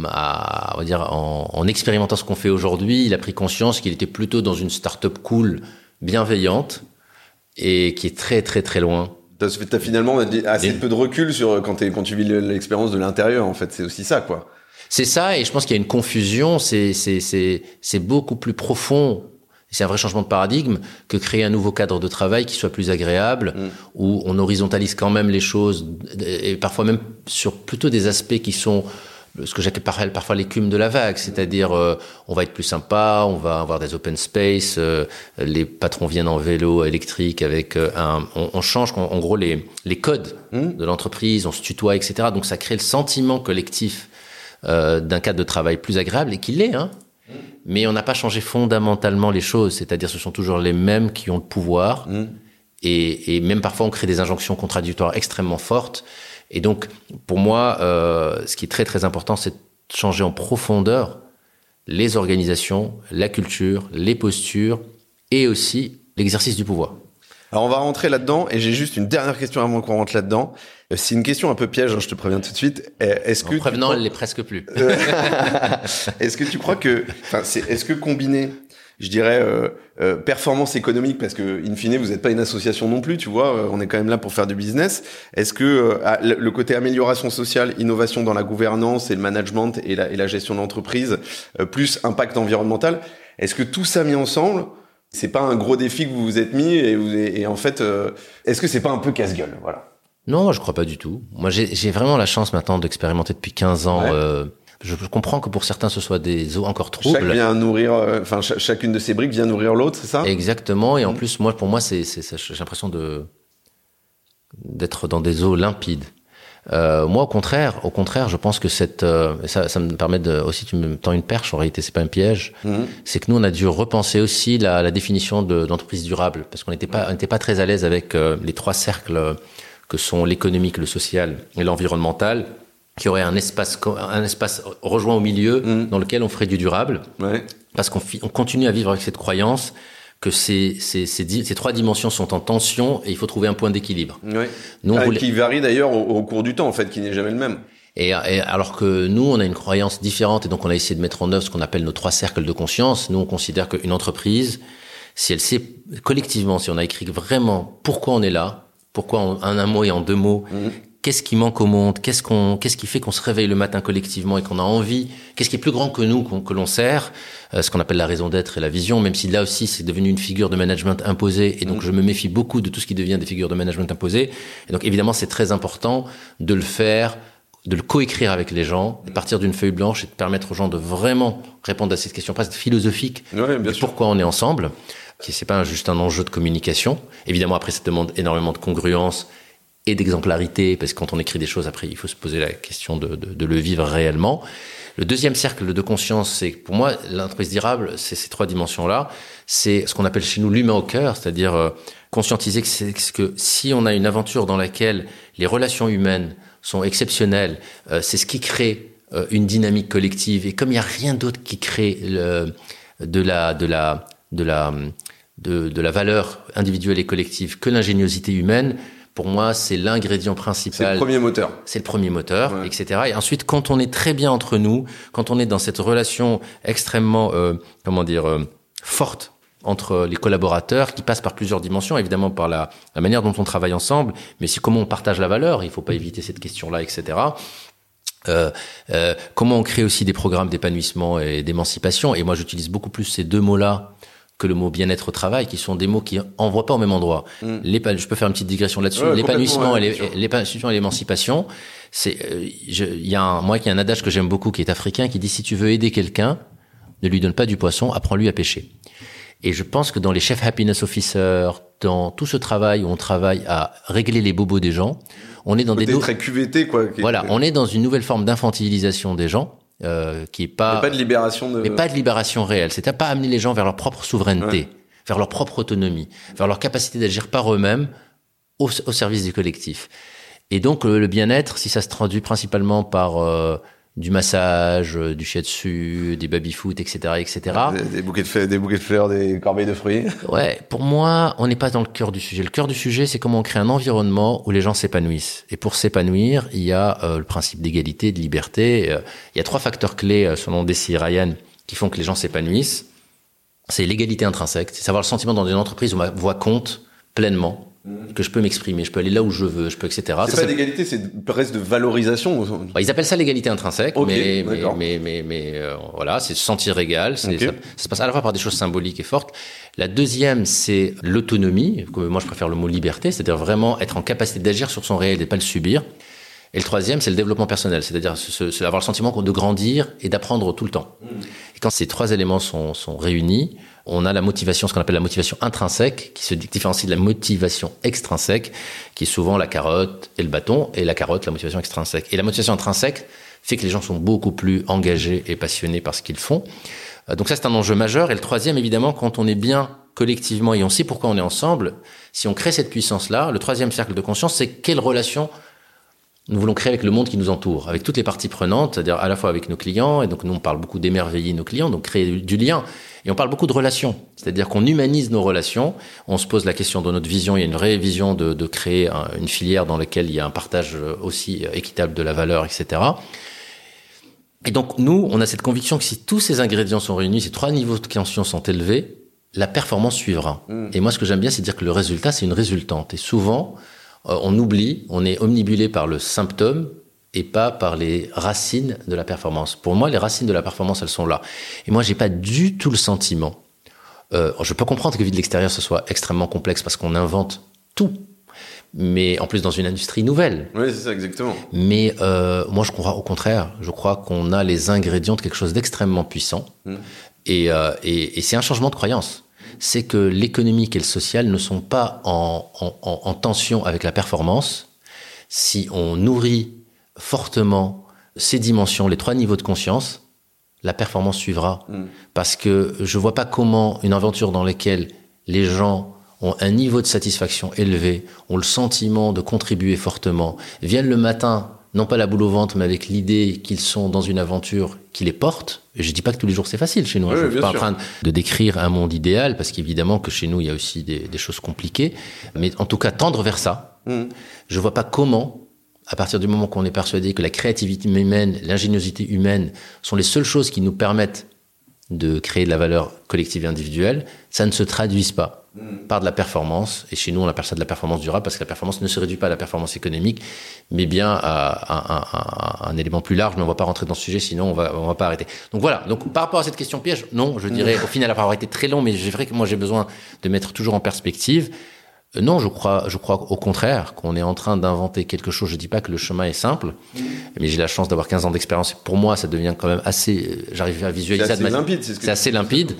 à- on va dire en, en expérimentant ce qu'on fait aujourd'hui, il a pris conscience qu'il était plutôt dans une start-up cool, bienveillante, et qui est très très très loin. T'as t'as finalement assez peu de recul sur quand, quand tu vis l'expérience de l'intérieur, en fait. C'est aussi ça, quoi. C'est ça, et je pense qu'il y a une confusion. C'est beaucoup plus profond. C'est un vrai changement de paradigme que créer un nouveau cadre de travail qui soit plus agréable, Mm. où on horizontalise quand même les choses, et parfois même sur plutôt des aspects qui sont ce que j'appelle par- parfois l'écume de la vague, c'est-à-dire euh, on va être plus sympa, on va avoir des open space, euh, les patrons viennent en vélo électrique avec euh, un, on, on change en, en gros les les codes Mm. de l'entreprise, on se tutoie, etc. Donc ça crée le sentiment collectif euh, d'un cadre de travail plus agréable et qu'il l'est, hein. Mais on n'a pas changé fondamentalement les choses, c'est-à-dire ce sont toujours les mêmes qui ont le pouvoir Mm. et, et même parfois on crée des injonctions contradictoires extrêmement fortes. Et donc pour moi, euh, ce qui est très très important, c'est de changer en profondeur les organisations, la culture, les postures et aussi l'exercice du pouvoir. Alors on va rentrer là-dedans et j'ai juste une dernière question avant qu'on rentre là-dedans. Euh, C'est une question un peu piège, hein, je te préviens tout de suite. Euh, Est-ce que prévenant, crois- elle l'est presque plus. Est-ce que tu crois que, enfin, c'est, est-ce que combiner, je dirais, euh, euh, performance économique, parce que in fine, vous n'êtes pas une association non plus, tu vois, euh, on est quand même là pour faire du business. Est-ce que euh, le côté amélioration sociale, innovation dans la gouvernance et le management et la, et la gestion d'entreprise, euh, plus impact environnemental, est-ce que tout ça mis ensemble, c'est pas un gros défi que vous vous êtes mis et, vous, et en fait, euh, est-ce que c'est pas un peu casse-gueule, voilà. Non, moi, je crois pas du tout. Moi, j'ai vraiment la chance maintenant d'expérimenter depuis 15 ans. Ouais. euh, je, comprends que pour certains, ce soit des eaux encore Chaque troubles. vient nourrir, euh, chacune de ces briques vient nourrir l'autre, c'est ça? Exactement. Et en plus, moi, pour moi, c'est- j'ai l'impression de d'être dans des eaux limpides. Euh, moi, au contraire, au contraire, je pense que cette, euh, ça, ça me permet de, aussi, tu me tends une perche. En réalité, c'est pas un piège. Mhm. C'est que nous, on a dû repenser aussi la, la définition de, d'entreprise durable, parce qu'on n'était pas, on n'était pas très à l'aise avec euh, les trois cercles que sont l'économique, le social et l'environnemental, qui aurait un espace, un espace rejoint au milieu Mhm. dans lequel on ferait du durable Ouais. parce qu'on on continue à vivre avec cette croyance que ces, ces, ces, ces trois dimensions sont en tension et il faut trouver un point d'équilibre. Ouais. Nous, Ah, voulait- Qui varie d'ailleurs au, au cours du temps, en fait, qui n'est jamais le même. et, et alors que nous, on a une croyance différente et donc on a essayé de mettre en œuvre ce qu'on appelle nos trois cercles de conscience. Nous, on considère qu'une entreprise, si elle sait collectivement, si on a écrit vraiment pourquoi on est là, pourquoi en en un mot et en deux mots, Mhm. Qu'est-ce qui manque au monde, qu'est-ce qu'on, qu'est-ce qui fait qu'on se réveille le matin collectivement et qu'on a envie, qu'est-ce qui est plus grand que nous, qu'on- que l'on sert, euh, ce qu'on appelle la raison d'être et la vision, même si là aussi c'est devenu une figure de management imposée et donc je me méfie beaucoup de tout ce qui devient des figures de management imposées. Et donc évidemment c'est très important de le faire de le coécrire avec les gens, de partir d'une feuille blanche et de permettre aux gens de vraiment répondre à cette question presque philosophique Ouais, bien de sûr. pourquoi on est ensemble, qui c'est pas juste un enjeu de communication. Évidemment, après, ça demande énormément de congruence d'exemplarité, parce que quand on écrit des choses, après, il faut se poser la question de, de, le vivre réellement. Le deuxième cercle de conscience, c'est pour moi, l'entreprise durable, c'est ces trois dimensions-là. C'est ce qu'on appelle chez nous l'humain au cœur, c'est-à-dire euh, conscientiser que, que si on a une aventure dans laquelle les relations humaines sont exceptionnelles, euh, c'est ce qui crée euh, une dynamique collective. Et comme il n'y a rien d'autre qui crée le, de la de la de la de la valeur individuelle et collective que l'ingéniosité humaine, pour moi, c'est l'ingrédient C'est principal le premier moteur. c'est le premier moteur, Ouais. etc. Et ensuite, quand on est très bien entre nous, quand on est dans cette relation extrêmement, euh, comment dire, euh, forte entre les collaborateurs, qui passe par plusieurs dimensions, évidemment par la, la manière dont on travaille ensemble, mais c'est comment on partage la valeur. Il faut pas éviter cette question-là, etc. Euh, comment on crée aussi des programmes d'épanouissement et d'émancipation. Et moi, j'utilise beaucoup plus ces deux mots-là que le mot bien-être au travail, qui sont des mots qui envoient pas au même endroit. Mm. Je peux faire une petite digression là-dessus. Ouais, L'épanouissement ouais, et l'émancipation, c'est, euh, il y a un, moi, qui a un adage que j'aime beaucoup, qui est africain, qui dit si tu veux aider quelqu'un, ne lui donne pas du poisson, apprends-lui à pêcher. Et je pense que dans les chefs happiness officers, dans tout ce travail où on travaille à régler les bobos des gens, on est dans des très QVT quoi. Voilà, on est dans une nouvelle forme d'infantilisation des gens. Euh, qui est pas, mais pas de libération de... mais pas de libération réelle. C'est à pas amener les gens vers leur propre souveraineté, vers leur propre autonomie, vers leur capacité d'agir par eux-mêmes au, au, service du collectif. Et donc le, bien-être, si ça se traduit principalement par euh, du massage, euh, du shiatsu, des baby-foot, etc., etc. Des, des, bouquets de fleurs, des bouquets de fleurs, des corbeilles de fruits. Ouais, pour moi, on n'est pas dans le cœur du sujet. Le cœur du sujet, c'est comment on crée un environnement où les gens s'épanouissent. Et pour s'épanouir, il y a euh, le principe d'égalité, de liberté. Euh, il y a trois facteurs clés, selon Desi Ryan, qui font que les gens s'épanouissent. C'est l'égalité intrinsèque, c'est savoir le sentiment dans une entreprise où ma voix compte pleinement. Que je peux m'exprimer, je peux aller là où je veux, je peux, etc. C'est pas d'égalité, c'est presque de valorisation. Bah, ils appellent ça l'égalité intrinsèque, mais, mais, mais, euh, voilà, c'est se sentir égal. Ça, se passe à la fois par des choses symboliques et fortes. La deuxième, c'est l'autonomie. Moi, je préfère le mot liberté, c'est-à-dire vraiment être en capacité d'agir sur son réel et pas le subir. Et le troisième, c'est le développement personnel, c'est-à-dire avoir le sentiment de grandir et d'apprendre tout le temps. Mm. Et quand ces trois éléments sont, sont réunis, on a la motivation, ce qu'on appelle la motivation intrinsèque, qui se différencie de la motivation extrinsèque, qui est souvent la carotte et le bâton, et la carotte, la motivation extrinsèque. Et la motivation intrinsèque fait que les gens sont beaucoup plus engagés et passionnés par ce qu'ils font. Euh, donc ça, c'est un enjeu majeur. Et le troisième, évidemment, quand on est bien collectivement et on sait pourquoi on est ensemble, si on crée cette puissance-là, le troisième cercle de conscience, c'est quelle relation nous voulons créer avec le monde qui nous entoure, avec toutes les parties prenantes, c'est-à-dire à la fois avec nos clients, et donc nous on parle beaucoup d'émerveiller nos clients, donc créer du lien, et on parle beaucoup de relations, c'est-à-dire qu'on humanise nos relations, on se pose la question de notre vision, il y a une vraie vision de, de créer une filière dans laquelle il y a un partage aussi équitable de la valeur, etc. Et donc nous, on a cette conviction que si tous ces ingrédients sont réunis, ces trois niveaux de conscience sont élevés, la performance suivra. Mmh. Et moi ce que j'aime bien, c'est dire que le résultat, c'est une résultante. Et souvent, euh, on oublie, on est omnibulé par le symptôme et pas par les racines de la performance. Pour moi, les racines de la performance, elles sont là. Et moi, j'ai pas du tout le sentiment. Euh, je peux comprendre que vu de l'extérieur, ce soit extrêmement complexe parce qu'on invente tout. Mais en plus dans une industrie nouvelle. Oui, c'est ça, exactement. Mais euh, moi, je crois au contraire. Je crois qu'on a les ingrédients de quelque chose d'extrêmement puissant. Mmh. Et, euh, et, et c'est un changement de croyance c'est que l'économique et le social ne sont pas en, en, en, tension avec la performance. Si on nourrit fortement ces dimensions, les trois niveaux de conscience, la performance suivra. Mm. Parce que je vois pas comment une aventure dans laquelle les gens ont un niveau de satisfaction élevé, ont le sentiment de contribuer fortement, viennent le matin non pas la boule au ventre, mais avec l'idée qu'ils sont dans une aventure qui les porte. Et je dis pas que tous les jours c'est facile chez nous. Oui, je suis pas sûr. en train de décrire un monde idéal, parce qu'évidemment que chez nous il y a aussi des, des, choses compliquées. Mais en tout cas tendre vers ça. Mmh. Je vois pas comment, à partir du moment qu'on est persuadé que la créativité humaine, l'ingéniosité humaine sont les seules choses qui nous permettent de créer de la valeur collective et individuelle, ça ne se traduise pas par de la performance. Et chez nous, on appelle ça de la performance durable parce que la performance ne se réduit pas à la performance économique, mais bien à, un, un, un élément plus large. Mais on ne va pas rentrer dans ce sujet, sinon on va, on va pas arrêter. Donc voilà. Donc par rapport à cette question piège, non, je dirais au final, après avoir été très long, mais c'est vrai que moi j'ai besoin de mettre toujours en perspective. Euh, non, je crois, je crois au contraire qu'on est en train d'inventer quelque chose. Je dis pas que le chemin est simple, mais j'ai la chance d'avoir 15 ans d'expérience. Pour moi, ça devient quand même assez. J'arrive à visualiser. C'est assez limpide. C'est ce assez limpide,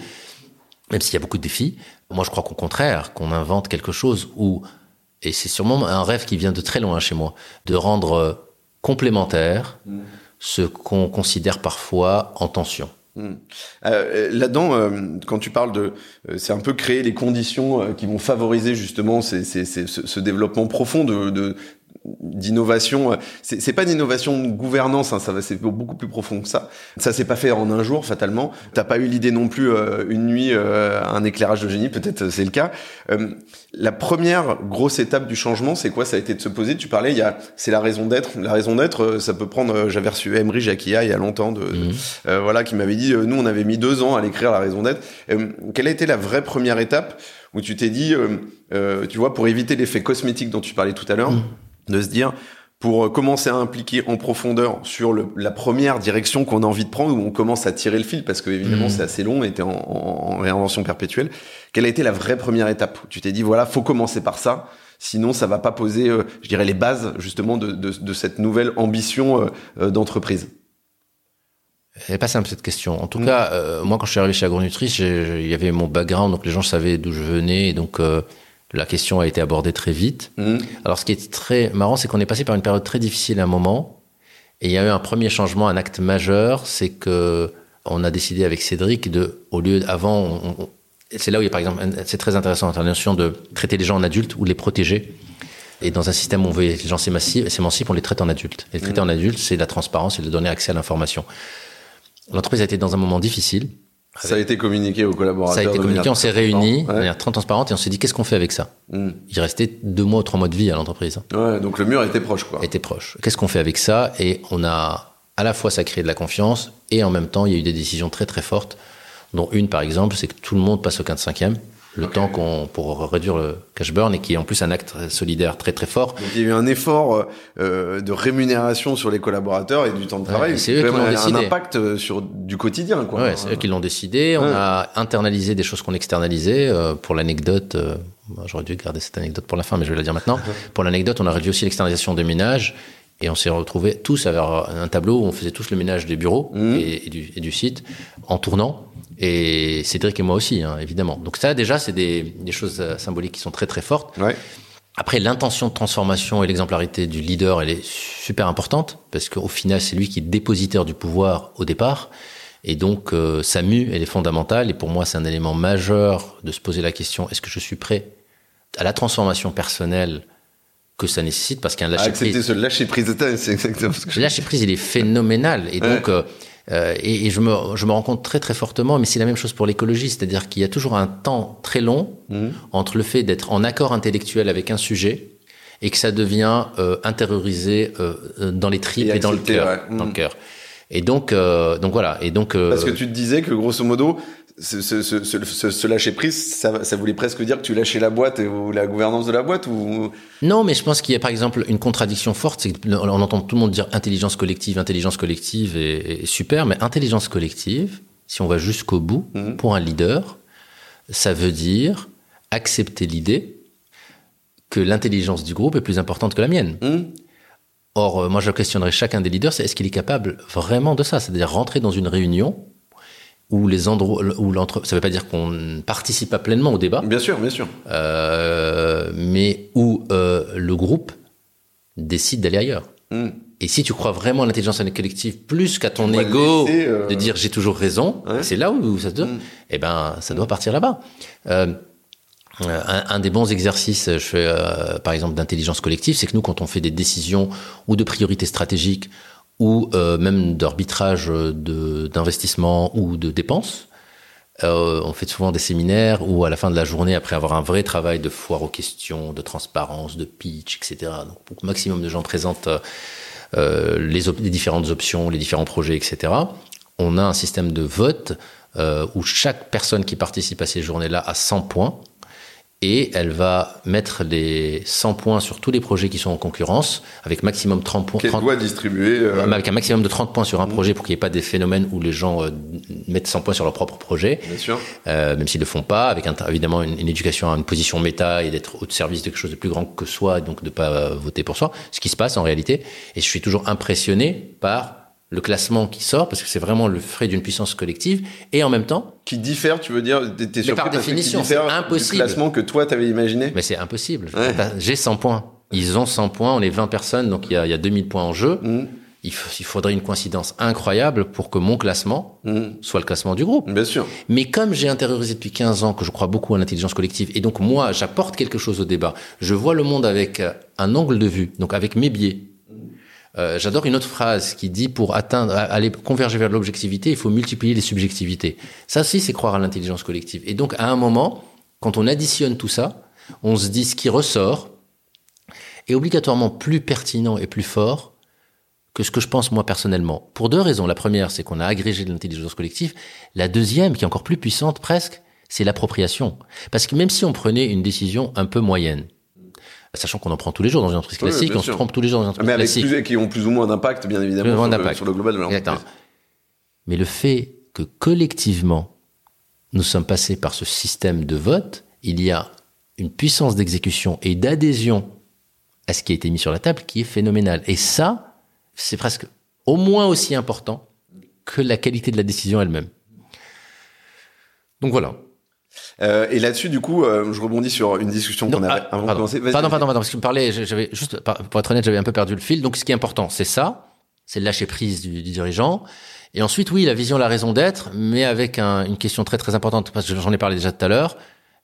même s'il y a beaucoup de défis. Moi, je crois qu'au contraire, qu'on invente quelque chose où, et c'est sûrement un rêve qui vient de très loin chez moi, de rendre complémentaire mmh. ce qu'on considère parfois en tension. Mmh. Euh, Là-dedans, euh, quand tu parles de, euh, c'est un peu créer les conditions euh, qui vont favoriser justement ces, ces, ces, ce, ce, développement profond de, de d'innovation. C'est pas d'innovation de gouvernance, hein, ça va, c'est beaucoup plus profond que ça. Ça s'est pas fait en un jour, fatalement. T'as pas eu l'idée non plus euh, une nuit, euh, un éclairage de génie, peut-être c'est le cas. Euh, la première grosse étape du changement, c'est quoi? Ça a été de se poser. Tu parlais, il y a, c'est la raison d'être. La raison d'être, ça peut prendre. J'avais reçu Emery Jacquia il y a longtemps, de, mmh. voilà, qui m'avait dit, nous, on avait mis deux ans à l'écrire la raison d'être. quelle a été la vraie première étape où tu t'es dit, tu vois, pour éviter l'effet cosmétique dont tu parlais tout à l'heure. Mmh de se dire pour commencer à impliquer en profondeur sur le, la première direction qu'on a envie de prendre, où on commence à tirer le fil, parce que évidemment mmh. c'est assez long, et était en, en, en, réinvention perpétuelle. Quelle a été la vraie première étape? Tu t'es dit voilà, faut commencer par ça, sinon ça va pas poser, euh, je dirais, les bases justement de, de, de cette nouvelle ambition euh, d'entreprise? Elle est pas simple cette question. En tout cas, euh, moi quand je suis arrivé chez Agronutri, j'ai- il y avait mon background, donc les gens savaient d'où je venais, et donc euh, la question a été abordée très vite. Mhm. Alors ce qui est très marrant, c'est qu'on est passé par une période très difficile à un moment, et il y a eu un premier changement, un acte majeur, c'est que on a décidé avec Cédric de, au lieu avant, on- on- c'est là où il y a par exemple, c'est très intéressant, la notion de traiter les gens en adultes ou de les protéger. Et dans un système où on veut les gens s'émancipent, on les traite en adultes. Et les traiter en adultes, c'est la transparence et de donner accès à l'information. L'entreprise a été dans un moment difficile. Ça a été communiqué aux collaborateurs. Ça a été de communiqué, on s'est réunis de transparente. manière très transparente et on s'est dit qu'est-ce qu'on fait avec ça Mm. Il restait deux mois ou trois mois de vie à l'entreprise. hein. Ouais, donc le mur était proche, quoi. était proche. Qu'est-ce qu'on fait avec ça? Et on a à la fois ça crée de la confiance et en même temps il y a eu des décisions très très fortes, dont une par exemple, c'est que tout le monde passe au 15 5 le temps qu'on pour réduire le cash burn et qui est en plus un acte solidaire très très fort. Donc il y a eu un effort euh, de rémunération sur les collaborateurs et du temps de travail. c'est eux qui l'ont décidé. un impact euh, sur du quotidien, quoi. Ouais, c'est eux qui l'ont décidé. On a internalisé des choses qu'on externalisait. Euh, pour l'anecdote, euh, moi, j'aurais dû garder cette anecdote pour la fin, mais je vais la dire maintenant. pour l'anecdote, on a réduit aussi l'externalisation des ménages. Et on s'est retrouvés tous avec un tableau où on faisait tous le ménage des bureaux Mhm. et, et du, et du site en tournant. Et Cédric et moi aussi, hein, évidemment. Donc ça, déjà, c'est des, des choses euh, symboliques qui sont très très fortes. Ouais. Après, l'intention de transformation et l'exemplarité du leader, elle est super importante parce qu'au final, c'est lui qui est dépositaire du pouvoir au départ. Et donc, euh, sa mue, elle est fondamentale. Et pour moi, c'est un élément majeur de se poser la question est-ce que je suis prêt à la transformation personnelle que ça nécessite Parce qu'un lâcher accepter prise, ce lâcher prise c'est exactement ce que je le lâcher prise, il est phénoménal. Et donc, euh, euh, et, et je, me, je me rends compte très très fortement, mais c'est la même chose pour l'écologie, c'est-à-dire qu'il y a toujours un temps très long Mhm. entre le fait d'être en accord intellectuel avec un sujet et que ça devient euh, intériorisé euh, euh, dans les tripes Et et, dans le cœur, ouais. dans Mhm. le cœur. Et donc, euh, donc voilà. Et donc, euh, Parce que tu te disais que grosso modo, ce, ce, ce, ce, ce- ce lâcher prise, ça, ça voulait presque dire que tu lâchais la boîte ou la gouvernance de la boîte ou? Non, mais je pense qu'il y a par exemple une contradiction forte. C'est qu'on entend tout le monde dire intelligence collective, intelligence collective est, est super, mais intelligence collective, si on va jusqu'au bout, Mhm. pour un leader, ça veut dire accepter l'idée que l'intelligence du groupe est plus importante que la mienne. Hmm Or, euh, moi, je questionnerais chacun des leaders, c'est est-ce qu'il est capable vraiment de ça? C'est-à-dire rentrer dans une réunion où les endroits, où l'entre, ça ne veut pas dire qu'on ne participe pas pleinement au débat, Bien sûr, bien sûr. euh, mais où euh, le groupe décide d'aller ailleurs. Hmm. Et si tu crois vraiment à l'intelligence collective plus qu'à ton ego laisser, euh, de dire j'ai toujours raison, Ouais. c'est là où ça se donne. Mm. Eh ben, ça doit partir là-bas. Euh, euh, un, un des bons exercices, je fais euh, par exemple d'intelligence collective, c'est que nous, quand on fait des décisions ou de priorités stratégiques ou euh, même d'arbitrage d'investissement ou de dépenses, euh, on fait souvent des séminaires où à la fin de la journée, après avoir un vrai travail de foire aux questions, de transparence, de pitch, etc., donc pour que maximum de gens présentent euh, les, différentes options, les différents projets, etc., on a un système de vote où chaque personne qui participe à ces journées-là a 100 points et elle va mettre les 100 points sur tous les projets qui sont en concurrence avec maximum 30 points. Qu'elle 30 doit distribuer. euh, avec un maximum de 30 points sur un projet pour qu'il n'y ait pas des phénomènes où les gens euh, mettent 100 points sur leur propre projet, Bien sûr. euh, même s'ils ne le font pas, avec un- évidemment une, une éducation à une position méta et d'être au service de quelque chose de plus grand que soi, et donc de ne pas voter pour soi, ce qui se passe en réalité. Et je suis toujours impressionné par le classement qui sort, parce que c'est vraiment le frais d'une puissance collective, et en même temps, Qui diffère, tu veux dire T'es surpris par définition, c'est impossible. Du classement que toi t'avais imaginé? mais c'est impossible. Ouais. J'ai 100 points. Ils ont 100 points, on est 20 personnes, donc il y a, il y a 2000 points en jeu. Hmm. Il, faudrait une coïncidence incroyable pour que mon classement Hmm. soit le classement du groupe. Bien sûr. Mais comme j'ai intériorisé depuis 15 ans que je crois beaucoup à l'intelligence collective, et donc moi, j'apporte quelque chose au débat, je vois le monde avec un angle de vue, donc avec mes biais. Euh, J'adore une autre phrase qui dit pour atteindre, aller converger vers l'objectivité, il faut multiplier les subjectivités. Ça aussi, c'est croire à l'intelligence collective. Et donc, à un moment, quand on additionne tout ça, on se dit ce qui ressort est obligatoirement plus pertinent et plus fort que ce que je pense moi personnellement. Pour deux raisons. La première, c'est qu'on a agrégé de l'intelligence collective. La deuxième, qui est encore plus puissante presque, c'est l'appropriation. Parce que même si on prenait une décision un peu moyenne, sachant qu'on en prend tous les jours dans une entreprise Oui, classique, bien on se sûr. trompe tous les jours dans une entreprise Mais avec classique. plus, qui ont plus ou moins d'impact, bien évidemment, sur, le, sur le global de l'entreprise. Mais le fait que collectivement, nous sommes passés par ce système de vote, il y a une puissance d'exécution et d'adhésion à ce qui a été mis sur la table qui est phénoménale. Et ça, c'est presque au moins aussi important que la qualité de la décision elle-même. Donc voilà. Euh, et là-dessus, du coup, euh, je rebondis sur une discussion qu'on avait ah, avant pardon, de commencer. Pardon, pardon, pardon, parce que me parlait, j'avais juste, pour être honnête, j'avais un peu perdu le fil. Donc, ce qui est important, c'est ça, c'est le lâcher prise du, du dirigeant. Et ensuite, oui, la vision, la raison d'être, mais avec un- une question très très importante, parce que j'en ai parlé déjà tout à l'heure.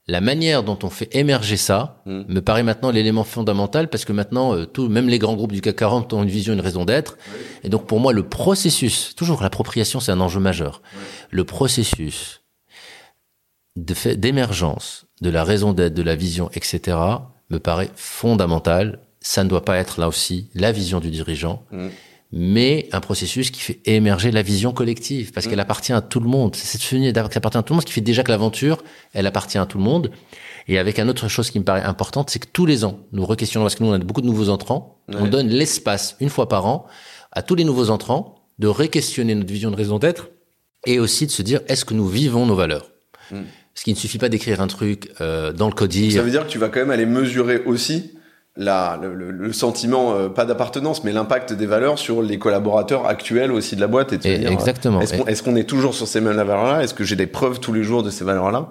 La manière dont on fait émerger ça Mm. me paraît maintenant l'élément fondamental, parce que maintenant, euh, tout, même les grands groupes du CAC 40 ont une vision, une raison d'être. Et donc, pour moi, le processus, toujours l'appropriation, c'est un enjeu majeur. Le processus d'émergence de la raison d'être, de la vision, etc., me paraît fondamental. Ça ne doit pas être là aussi la vision du dirigeant, Mm. mais un processus qui fait émerger la vision collective, parce qu'elle appartient à tout le monde. C'est cette qu'elle appartient à tout le monde, ce qui fait déjà que l'aventure, elle appartient à tout le monde. Et avec une autre chose qui me paraît importante, c'est que tous les ans, nous requestionnons, parce que nous, on a beaucoup de nouveaux entrants, on donne l'espace, une fois par an, à tous les nouveaux entrants, de réquestionner notre vision de raison d'être, et aussi de se dire, est-ce que nous vivons nos valeurs? Mm. Parce qu'il ne suffit pas d'écrire un truc euh, dans le codir. Ça veut dire que tu vas quand même aller mesurer aussi la, le, sentiment, euh, pas d'appartenance, mais l'impact des valeurs sur les collaborateurs actuels aussi de la boîte et de se Et- dire, exactement. Est-ce qu'on est, toujours sur ces mêmes valeurs-là? Est-ce que j'ai des preuves tous les jours de ces valeurs-là?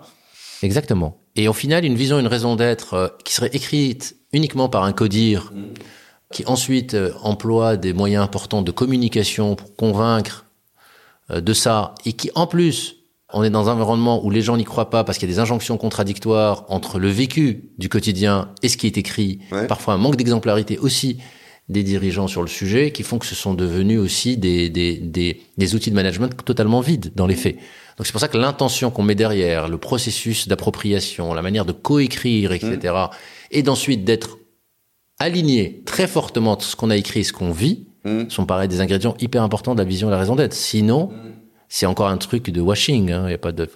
Exactement. Et au final, une vision, une raison d'être euh, qui serait écrite uniquement par un codir, qui ensuite euh, emploie des moyens importants de communication pour convaincre euh, de ça, et qui en plus, on est dans un environnement où les gens n'y croient pas parce qu'il y a des injonctions contradictoires entre le vécu du quotidien et ce qui est écrit, Ouais. parfois un manque d'exemplarité aussi des dirigeants sur le sujet, qui font que ce sont devenus aussi des, des, des, des outils de management totalement vides dans les faits. Donc c'est pour ça que l'intention qu'on met derrière, le processus d'appropriation, la manière de coécrire, etc., et d'ensuite d'être aligné très fortement entre ce qu'on a écrit et ce qu'on vit, Mm. sont pareil des ingrédients hyper importants de la vision et de la raison d'être. Sinon, c'est encore un truc de washing. Il n'y a pas de.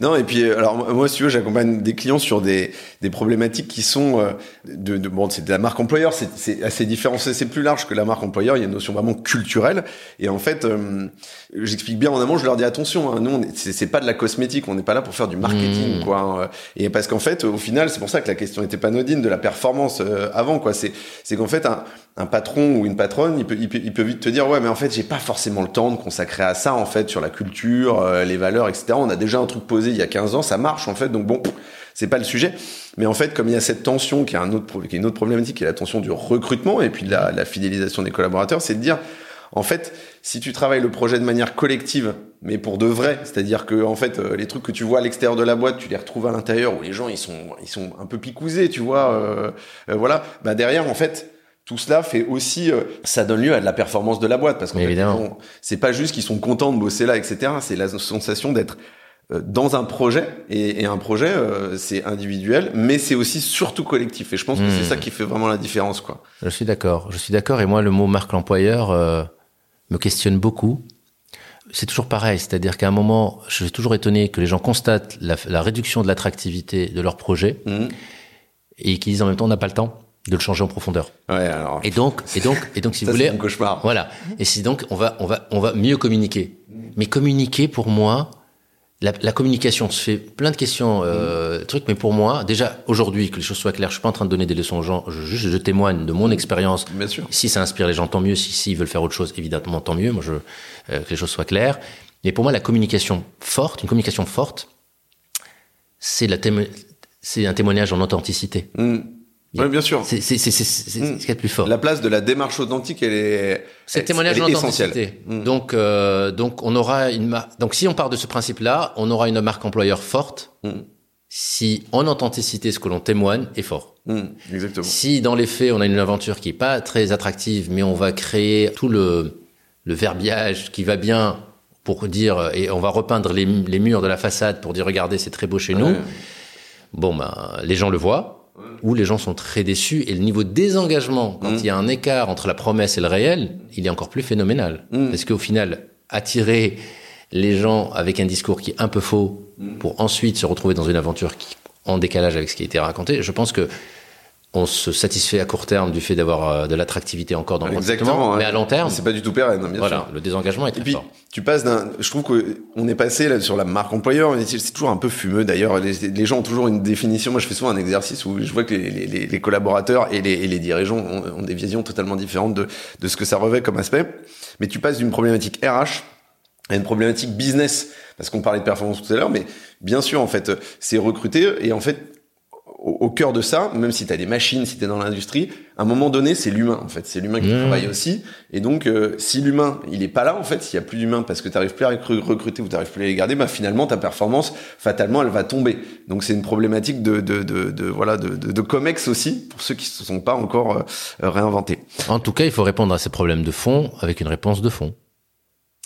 Non, et puis, euh, alors, moi, si tu veux, j'accompagne des clients sur des, des problématiques qui sont euh, de, de bon, c'est de la marque employeur, c'est- c'est assez différent, c'est c'est plus large que la marque employeur, il y a une notion vraiment culturelle. Et en fait, euh, j'explique bien en amont, je leur dis attention, hein, nous, c'est pas de la cosmétique, on n'est pas là pour faire du marketing, Mmh. quoi. hein. Et parce qu'en fait, au final, c'est pour ça que la question était pas anodine de la performance euh, avant, quoi. C'est c'est qu'en fait, un, un patron ou une patronne, il peut, il peut, il peut vite te dire, ouais, mais en fait, j'ai pas forcément le temps de consacrer à ça, en fait, sur la culture, euh, les valeurs, etc. On a déjà un truc posé il y a 15 ans, ça marche, en fait, donc bon, c'est pas le sujet. Mais en fait, comme il y a cette tension, qui est, un autre, qui est une autre problématique, qui est la tension du recrutement et puis de la, la fidélisation des collaborateurs, c'est de dire, en fait, si tu travailles le projet de manière collective, mais pour de vrai, c'est-à-dire que en fait, euh, les trucs que tu vois à l'extérieur de la boîte, tu les retrouves à l'intérieur où les gens ils sont ils sont un peu picousés, tu vois, euh, euh, voilà. Bah derrière, en fait, tout cela fait aussi, euh, ça donne lieu à de la performance de la boîte parce que Mais évidemment. c'est pas juste qu'ils sont contents de bosser là, etc. C'est la sensation d'être dans un projet et, et un projet euh, c'est individuel, mais c'est aussi surtout collectif. Et je pense que Hmm. c'est ça qui fait vraiment la différence, quoi. Je suis d'accord. Je suis d'accord. Et moi, le mot marque l'employeur euh, me questionne beaucoup. C'est toujours pareil. C'est-à-dire qu'à un moment, je suis toujours étonné que les gens constatent la, la réduction de l'attractivité de leur projet Mhm. et qu'ils disent en même temps, on n'a pas le temps de le changer en profondeur. Ouais, alors. Et donc, et donc, et donc, si ça, vous voulez, mon cauchemar. Voilà. Et si donc on va, on va, on va mieux communiquer. Mais communiquer, pour moi, la, la communication se fait plein de questions, euh, trucs. Mais pour moi, déjà aujourd'hui, que les choses soient claires, je suis pas en train de donner des leçons aux gens. Je, juste, je témoigne de mon expérience. Bien sûr. Si ça inspire les gens, tant mieux. Si, s'ils veulent faire autre chose, évidemment, tant mieux. Moi, je, euh, que les choses soient claires. Mais pour moi, la communication forte, une communication forte, c'est la témo- c'est un témoignage en authenticité. Mm. Ouais, bien sûr. C'est, c'est, c'est, c'est, c'est Mm. ce qu'il y a de plus fort. La place de la démarche authentique, elle est, C'est le elle- témoignage elle est d'authenticité. essentielle. Mm. Donc, euh, donc, on aura une marque. Donc, si on part de ce principe-là, on aura une marque employeur forte. Mm. Si en authenticité, ce que l'on témoigne est fort. Exactement. Si dans les faits, on a une aventure qui est pas très attractive, mais on va créer tout le le verbiage qui va bien pour dire et on va repeindre les, les murs de la façade pour dire regardez c'est très beau chez nous. Bon ben les gens le voient ou les gens sont très déçus et le niveau de désengagement quand Mm. il y a un écart entre la promesse et le réel, il est encore plus phénoménal Mm. parce qu'au final attirer les gens avec un discours qui est un peu faux Mm. pour ensuite se retrouver dans une aventure qui en décalage avec ce qui a été raconté, je pense que on se satisfait à court terme du fait d'avoir euh, de l'attractivité encore dans le Exactement. mais à long terme, C'est pas du tout pérenne, bien voilà, sûr. le désengagement est Et très puis, fort. tu passes d'un. Je trouve que on est passé là sur la marque employeur. C'est toujours un peu fumeux d'ailleurs. Les, les gens ont toujours une définition. Moi, je fais souvent un exercice où je vois que les, les- les collaborateurs et les, et les dirigeants ont, ont des visions totalement différentes de, de ce que ça revêt comme aspect. Mais tu passes d'une problématique RH à une problématique business parce qu'on parlait de performance tout à l'heure, mais bien sûr, en fait, c'est recruter et en fait, au, cœur de ça, même si tu as des machines, si tu es dans l'industrie, à un moment donné, c'est l'humain, en fait. C'est l'humain qui mmh. travaille aussi. Et donc, euh, si l'humain, il est pas là, en fait, s'il y a plus d'humain parce que tu n'arrives plus à recruter ou tu n'arrives plus à les garder, bah, finalement, ta performance, fatalement, elle va tomber. Donc, c'est une problématique de, de, de, de voilà, de, de, de, COMEX aussi, pour ceux qui se sont pas encore euh, réinventés. En tout cas, il faut répondre à ces problèmes de fond avec une réponse de fond.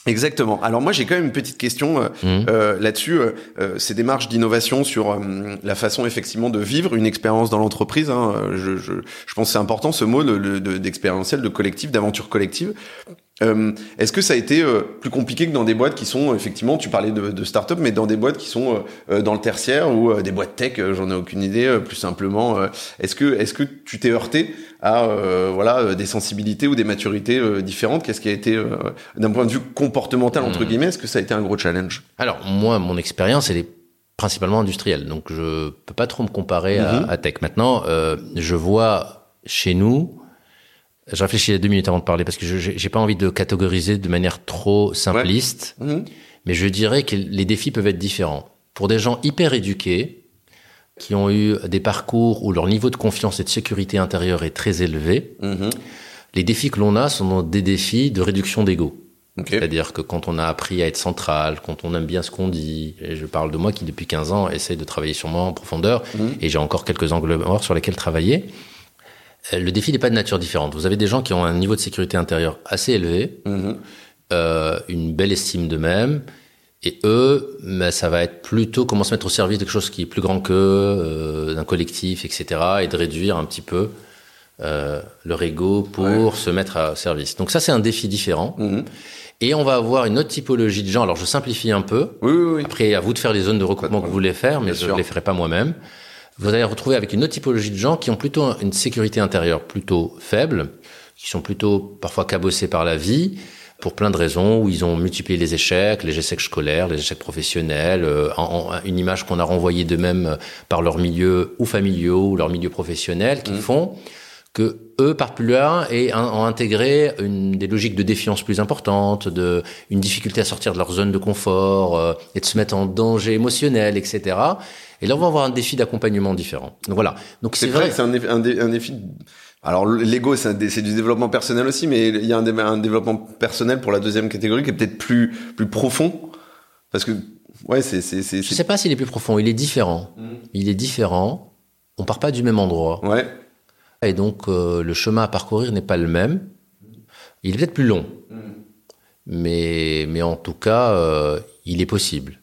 Exactement. Alors moi j'ai quand même une petite question euh, mmh. euh, là-dessus. Euh, euh ces démarches d'innovation sur la façon effectivement de vivre une expérience dans l'entreprise. Hein, je, je, je, pense que c'est important ce mot d'expérientiel, de, de collectif, d'aventure collective. Euh, Est-ce que ça a été euh, plus compliqué que dans des boîtes qui sont effectivement, tu parlais de, de start-up, mais dans des boîtes qui sont euh, dans le tertiaire ou euh, des boîtes tech, j'en ai aucune idée. plus simplement, est-ce que est-ce que tu t'es heurté à voilà des sensibilités ou des maturités différentes? Qu'est-ce qui a été d'un point de vue comportemental entre hmm. guillemets Est-ce que ça a été un gros challenge? Alors moi, mon expérience, elle est principalement industrielle, donc je peux pas trop me comparer à, mm-hmm. à, tech. Maintenant, je vois chez nous je réfléchis à deux minutes avant de parler parce que je j'ai pas envie de catégoriser de manière trop simpliste, mhm. mais je dirais que les défis peuvent être différents. Pour des gens hyper éduqués, qui ont eu des parcours où leur niveau de confiance et de sécurité intérieure est très élevé, mhm. les défis que l'on a sont des défis de réduction d'ego. C'est-à-dire que quand on a appris à être central, quand on aime bien ce qu'on dit, et je parle de moi qui depuis 15 ans essaie de travailler sur moi en profondeur, mhm. et j'ai encore quelques angles morts sur lesquels travailler, le défi n'est pas de nature différente. Vous avez des gens qui ont un niveau de sécurité intérieure assez élevé, mhm. euh, une belle estime d'eux-mêmes, et eux, bah, ça va être plutôt comment se mettre au service de quelque chose qui est plus grand qu'eux, euh, d'un collectif, etc., et de réduire un petit peu euh, leur ego pour se mettre à service. Donc ça, c'est un défi différent. Mhm. Et on va avoir une autre typologie de gens. Alors je simplifie un peu. Oui, oui, oui. Après, à vous de faire les zones de recoupement que vous voulez faire, mais je ne les ferai pas moi-même vous allez retrouver avec une autre typologie de gens qui ont plutôt une sécurité intérieure plutôt faible, qui sont plutôt parfois cabossés par la vie pour plein de raisons, où ils ont multiplié les échecs, les échecs scolaires, les échecs professionnels, euh, en, une image qu'on a renvoyée d'eux-mêmes par leur milieu ou familiaux ou leur milieu professionnel, qui mmh. font que eux, par plus loin, et ont intégré une, des logiques de défiance plus importantes, de une difficulté à sortir de leur zone de confort euh, et de se mettre en danger émotionnel, etc. Et là, on va avoir un défi d'accompagnement différent. Donc voilà. Donc c'est vrai, c'est un, un, défi. Alors l'ego, c'est du développement personnel aussi, mais il y a un, un, développement personnel pour la deuxième catégorie qui est peut-être plus plus profond, parce que ouais, c'est c'est. Je sais pas s'il est plus profond. Il est différent. Mm. Il est différent. On part pas du même endroit. Ouais. Et donc euh, le chemin à parcourir n'est pas le même. Il est peut-être plus long, mm. mais mais en tout cas, euh, il est possible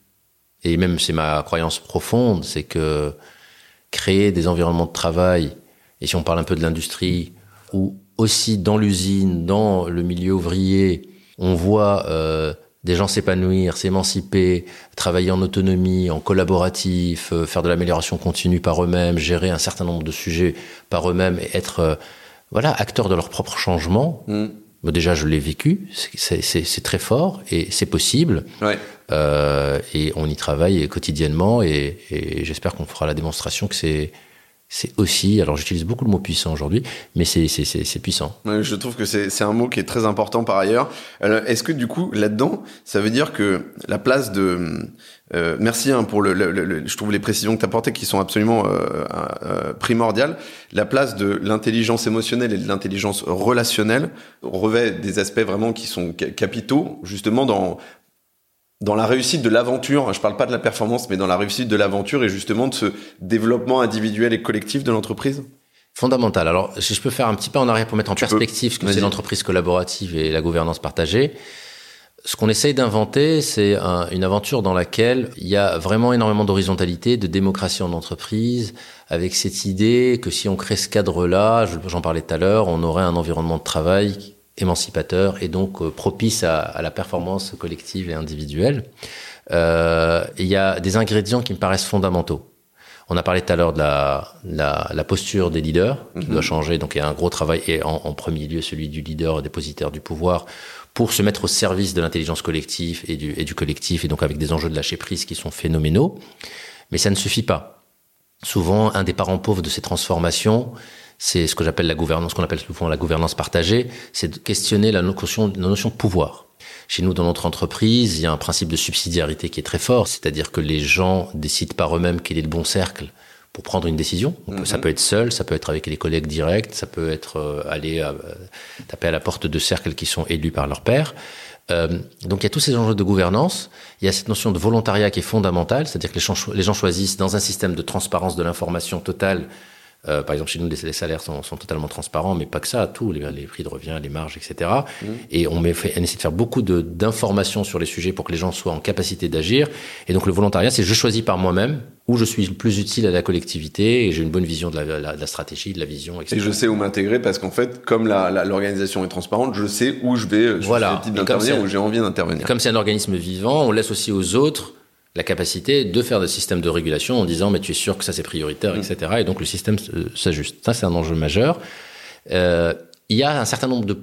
et même c'est ma croyance profonde, c'est que créer des environnements de travail, et si on parle un peu de l'industrie, ou aussi dans l'usine, dans le milieu ouvrier, on voit euh, des gens s'épanouir, s'émanciper, travailler en autonomie, en collaboratif, euh, faire de l'amélioration continue par eux-mêmes, gérer un certain nombre de sujets par eux-mêmes et être euh, voilà acteurs de leur propre changement. Mm déjà, je l'ai vécu, c'est très fort et c'est possible. Ouais. Euh, et on y travaille quotidiennement et, et j'espère qu'on fera la démonstration que c'est c'est aussi, alors j'utilise beaucoup le mot puissant aujourd'hui, mais c'est puissant. Ouais, je trouve que c'est un mot qui est très important par ailleurs. Est-ce que du coup, là-dedans, ça veut dire que la place de... Euh, merci hein, pour le, le, le, je trouve les précisions que tu apportées qui sont absolument euh, euh, primordiales. La place de l'intelligence émotionnelle et de l'intelligence relationnelle revêt des aspects vraiment qui sont capitaux, justement dans dans la réussite de l'aventure, je parle pas de la performance, mais dans la réussite de l'aventure et justement de ce développement individuel et collectif de l'entreprise Fondamental. Alors, si je peux faire un petit pas en arrière pour mettre en perspective ce que c'est l'entreprise collaborative et la gouvernance partagée. Ce qu'on essaye d'inventer, c'est une aventure dans laquelle il y a vraiment énormément d'horizontalité, de démocratie en entreprise, avec cette idée que si on crée ce cadre-là, j'en parlais tout à l'heure, on aurait un environnement de travail émancipateur et donc euh, propice à, à, la performance collective et individuelle. Euh, il y a des ingrédients qui me paraissent fondamentaux. On a parlé tout à l'heure de la, la, la, posture des leaders qui mhm. doit changer. Donc il y a un gros travail et en, en, premier lieu celui du leader dépositaire du pouvoir pour se mettre au service de l'intelligence collective et du, et du collectif et donc avec des enjeux de lâcher prise qui sont phénoménaux. Mais ça ne suffit pas. Souvent, un des parents pauvres de ces transformations, c'est ce que j'appelle la gouvernance, qu'on appelle souvent la gouvernance partagée, c'est de questionner la notion, la notion de pouvoir. Chez nous, dans notre entreprise, il y a un principe de subsidiarité qui est très fort, c'est-à-dire que les gens décident par eux-mêmes quel est le bon cercle pour prendre une décision. Donc, Ça mhm. peut être seul, ça peut être avec les collègues directs, ça peut être euh, aller euh, taper à la porte de cercles qui sont élus par leur père. Euh, donc il y a tous ces enjeux de gouvernance, il y a cette notion de volontariat qui est fondamentale, c'est-à-dire que les gens, les gens choisissent dans un système de transparence de l'information totale euh, par exemple, chez nous, les, salaires sont, sont, totalement transparents, mais pas que ça, tout, les, les, prix de revient, les marges, etc. Mmh. Et on, met, on, essaie de faire beaucoup d'informations sur les sujets pour que les gens soient en capacité d'agir. Et donc le volontariat, c'est je choisis par moi-même où je suis le plus utile à la collectivité et j'ai une bonne vision de la, la, la, stratégie, de la vision, etc. Et je sais où m'intégrer parce qu'en fait, comme l'organisation est transparente, je sais où je vais, voilà. d'intervenir, où j'ai envie d'intervenir. Comme c'est un organisme vivant, on laisse aussi aux autres la capacité de faire des systèmes de régulation en disant mais tu es sûr que ça c'est prioritaire, etc. Et donc le système s'ajuste. Ça c'est un enjeu majeur. Euh, il y a un certain nombre de,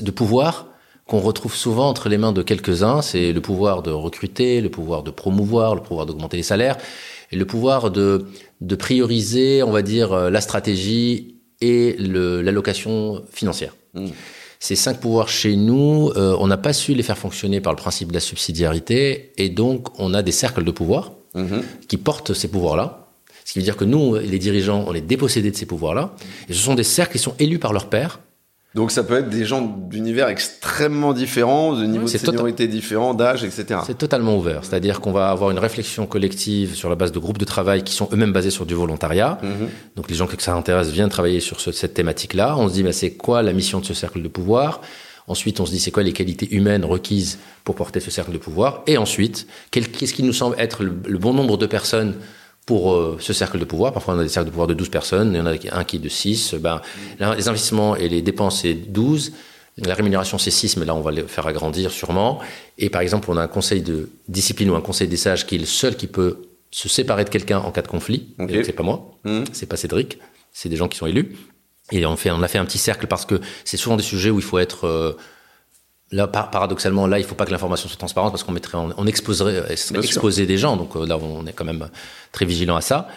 de pouvoirs qu'on retrouve souvent entre les mains de quelques-uns. C'est le pouvoir de recruter, le pouvoir de promouvoir, le pouvoir d'augmenter les salaires et le pouvoir de, de prioriser, on va dire, euh, la stratégie et l'allocation financière. Mmh. Ces cinq pouvoirs chez nous, euh, on n'a pas su les faire fonctionner par le principe de la subsidiarité, et donc on a des cercles de pouvoir mhm. qui portent ces pouvoirs-là. Ce qui veut dire que nous, les dirigeants, on est dépossédés de ces pouvoirs-là, et ce sont des cercles qui sont élus par leurs pairs, donc ça peut être des gens d'univers extrêmement différents, de niveau de seniorité différents, d'âge, etc. C'est totalement ouvert. C'est-à-dire qu'on va avoir une réflexion collective sur la base de groupes de travail qui sont eux-mêmes basés sur du volontariat. Mhm. Donc les gens que ça intéresse viennent travailler sur cette thématique-là. On se dit, mais c'est quoi la mission de ce cercle de pouvoir? Ensuite, on se dit, c'est quoi les qualités humaines requises pour porter ce cercle de pouvoir? Et ensuite, qu'est-ce qui nous semble être le bon nombre de personnes pour euh, ce cercle de pouvoir. Parfois, on a des cercles de pouvoir de 12 personnes, il y en a un qui est de 6. Ben, les investissements et les dépenses, c'est 12. La rémunération, c'est 6, mais là, on va les faire agrandir sûrement. Et par exemple, on a un conseil de discipline ou un conseil des sages qui est le seul qui peut se séparer de quelqu'un en cas de conflit. Okay. C'est pas moi, mmh. c'est pas Cédric, c'est des gens qui sont élus. Et on, fait, on a fait un petit cercle parce que c'est souvent des sujets où il faut être... Euh, Là, paradoxalement, là, il ne faut pas que l'information soit transparente parce qu'on mettrait, on, exposerait, exposer des gens. Donc euh, là, on est quand même très vigilant à ça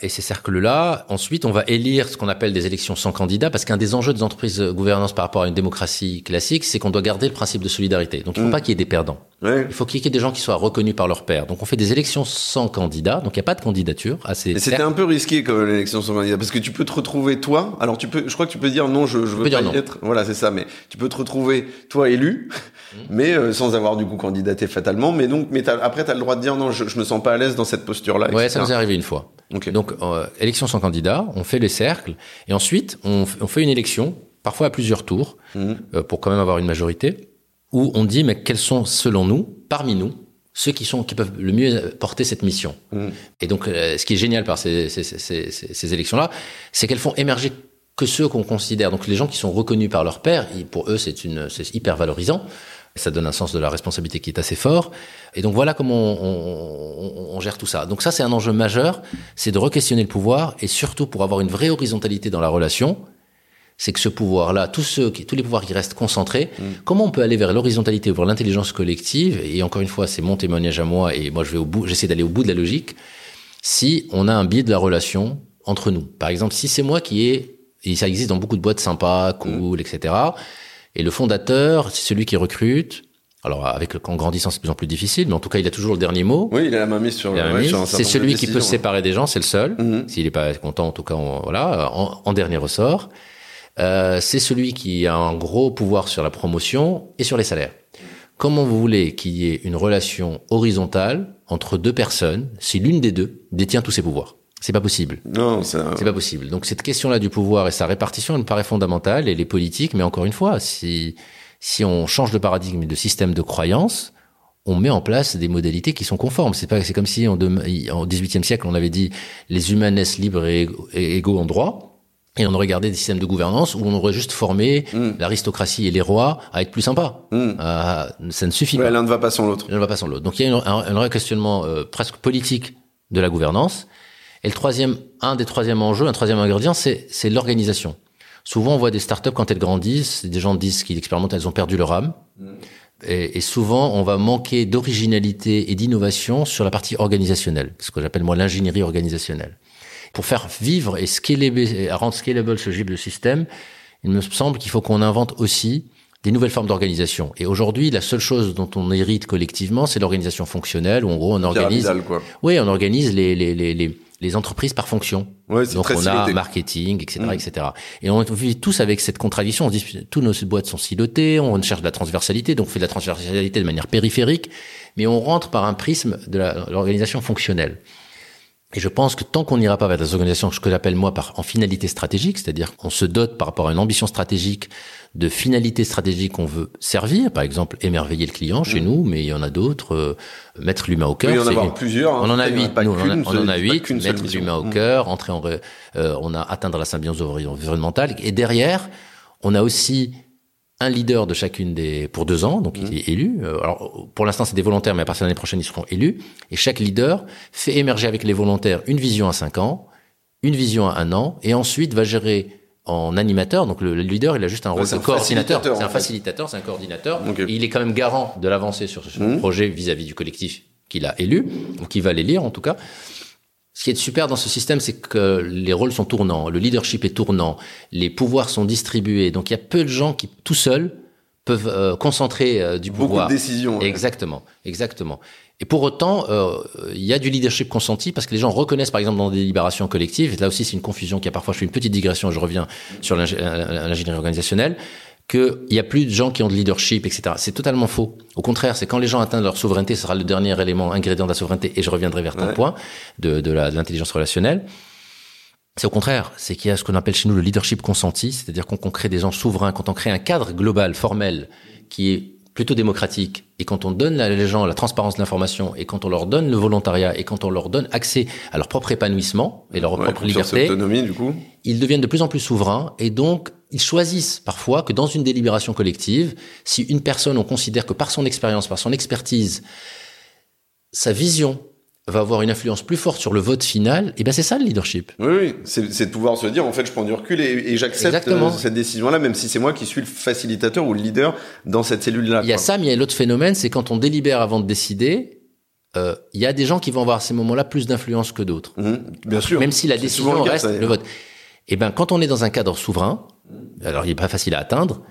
et ces cercles-là. Ensuite, on va élire ce qu'on appelle des élections sans candidat, parce qu'un des enjeux des entreprises de gouvernance par rapport à une démocratie classique, c'est qu'on doit garder le principe de solidarité. Donc, il ne faut mm. pas qu'il y ait des perdants. Il faut qu'il y ait des gens qui soient reconnus par leur père. Donc, on fait des élections sans candidat. Donc, il n'y a pas de candidature à ces. c'était un peu risqué comme l'élection sans candidat, parce que tu peux te retrouver toi. Alors, tu peux, je crois que tu peux dire non, je, je veux pas y être. Voilà, c'est ça. Mais tu peux te retrouver toi élu. Mais euh, sans avoir du coup candidaté fatalement. Mais donc, mais après, tu as le droit de dire non, je, je me sens pas à l'aise dans cette posture-là. Ouais, ça nous est arrivé une fois. Donc, euh, élection sans candidat, on fait les cercles, et ensuite, on, on fait une élection, parfois à plusieurs tours, mmh. euh, pour quand même avoir une majorité, où on dit, mais quels sont, selon nous, parmi nous, ceux qui sont qui peuvent le mieux porter cette mission. Mmh. Et donc, euh, ce qui est génial par ces, ces, ces, ces élections-là, c'est qu'elles font émerger que ceux qu'on considère, donc les gens qui sont reconnus par leur père, pour eux, c'est hyper valorisant. Ça donne un sens de la responsabilité qui est assez fort. Et donc voilà comment on, on, gère tout ça. Donc ça, c'est un enjeu majeur, c'est de re-questionner le pouvoir et surtout pour avoir une vraie horizontalité dans la relation, c'est que ce pouvoir-là, tous ceux qui, tous les pouvoirs qui restent concentrés, mm. comment on peut aller vers l'horizontalité, vers l'intelligence collective? Et encore une fois, c'est mon témoignage à moi et moi je vais au bout, j'essaie d'aller au bout de la logique. Si on a un biais de la relation entre nous, par exemple, si c'est moi qui ai et ça existe dans beaucoup de boîtes sympas, cool, mm. etc. Et le fondateur, c'est celui qui recrute. Alors, avec le, en grandissant, c'est de plus en plus difficile, mais en tout cas, il a toujours le dernier mot. Oui, il a la main mise sur, ouais, C'est celui qui peut se séparer des gens, c'est le seul. Mhm. S'il n'est pas content, en tout cas, voilà, en, dernier ressort. Euh, c'est celui qui a un gros pouvoir sur la promotion et sur les salaires. Comment vous voulez qu'il y ait une relation horizontale entre deux personnes si l'une des deux détient tous ses pouvoirs? C'est pas possible. Non, c'est pas possible. Donc cette question-là du pouvoir et sa répartition, elle me paraît fondamentale. Et les politiques, mais encore une fois, si si on change de paradigme et de système de croyance, on met en place des modalités qui sont conformes. C'est pas, c'est comme si en, au XVIIIe siècle on avait dit les humains naissent libres et, égaux en droit. Et on aurait gardé des systèmes de gouvernance où on aurait juste formé hmm. l'aristocratie et les rois à être plus sympas. Hmm. Euh, ça ne suffit pas. L'un ne va pas sans l'autre. L'un ne va pas sans l'autre. Donc il y a un, un, un questionnement euh, presque politique de la gouvernance. Et le troisième, un des troisièmes enjeux, un troisième ingrédient, c'est, c'est l'organisation. Souvent, on voit des startups quand elles grandissent, des gens disent qu'ils expérimentent, elles ont perdu leur âme. Mm. Et, et, souvent, on va manquer d'originalité et d'innovation sur la partie organisationnelle, ce que j'appelle moi l'ingénierie organisationnelle. Pour faire vivre et, scaler, rendre scalable ce de système, il me semble qu'il faut qu'on invente aussi des nouvelles formes d'organisation. Et aujourd'hui, la seule chose dont on hérite collectivement, c'est l'organisation fonctionnelle, où en gros on organise. Quoi. Oui, on organise les, les, les, les, les entreprises par fonction. Ouais, Donc on a siloté. marketing, etc., Mm. etc. Et on vit tous avec cette contradiction. On dit tous nos boîtes sont silotées, on cherche de la transversalité, donc on fait de la transversalité de manière périphérique, mais on rentre par un prisme de l'organisation fonctionnelle. Et je pense que tant qu'on n'ira pas vers des organisations ce que j'appelle moi par en finalité stratégique, c'est-à-dire qu'on se dote par rapport à une ambition stratégique de finalité stratégique qu'on veut servir, par exemple émerveiller le client chez nous, mais il y en a d'autres, euh, mettre l'humain au cœur. Oui, il y en avoir plusieurs. hein. on en a huit, on en a, on en huit, mettre l'humain au Mm. cœur, entrer en, euh, on a atteindre la symbiose environnementale, et derrière, on a aussi un leader de chacune des pour deux ans, donc il est élu. Euh, Alors pour l'instant c'est des volontaires, mais à partir de l'année prochaine ils seront élus. Et chaque leader fait émerger avec les volontaires une vision à cinq ans, une vision à un an, et ensuite va gérer en animateur. Donc le, le leader il a juste un rôle de un coordinateur. C'est un facilitateur, c'est un coordinateur. Et il est quand même garant de l'avancée sur ce Mhm. projet vis-à-vis du collectif qu'il a élu, ou qui va l'élire en tout cas. Ce qui est super dans ce système, c'est que les rôles sont tournants, le leadership est tournant, les pouvoirs sont distribués. Donc il y a peu de gens qui, tout seuls, peuvent euh, concentrer euh, du Beaucoup pouvoir. de décisions. ouais. Exactement, exactement. Et pour autant, euh, il y a du leadership consenti parce que les gens reconnaissent, par exemple, dans des délibérations collectives, et là aussi c'est une confusion qui a parfois, je fais une petite digression, je reviens sur l'ingé- l'ingénierie organisationnelle, qu'il y a plus de gens qui ont de leadership, etc. C'est totalement faux. Au contraire, c'est quand les gens atteignent leur souveraineté, ce sera le dernier élément, ingrédient de la souveraineté, et je reviendrai vers ton Ouais. point de, de l'intelligence relationnelle. C'est au contraire, c'est qu'il y a ce qu'on appelle chez nous le leadership consenti, c'est-à-dire qu'on crée des gens souverains, quand on crée un cadre global, formel, qui est plutôt démocratique, et quand on donne à les gens la transparence de l'information, et quand on leur donne le volontariat, et quand on leur donne accès à leur propre épanouissement et leur Ouais, propre liberté, autonomie, du coup. ils deviennent de plus en plus souverains et donc ils choisissent parfois que dans une délibération collective, si une personne, on considère que par son expérience, par son expertise, sa vision va avoir une influence plus forte sur le vote final, et ben c'est ça le leadership. Oui, oui, c'est de pouvoir se dire, en fait, je prends du recul et, et j'accepte euh, cette décision-là, même si c'est moi qui suis le facilitateur ou le leader dans cette cellule-là. Il y a ça, mais il y a l'autre phénomène, c'est quand on délibère avant de décider, euh, il y a des gens qui vont avoir à ces moments-là plus d'influence que d'autres. Mhm, bien sûr. Même si la décision le cas, reste ça, le vote. Et ben, quand on est dans un cadre souverain, alors il est pas facile à atteindre,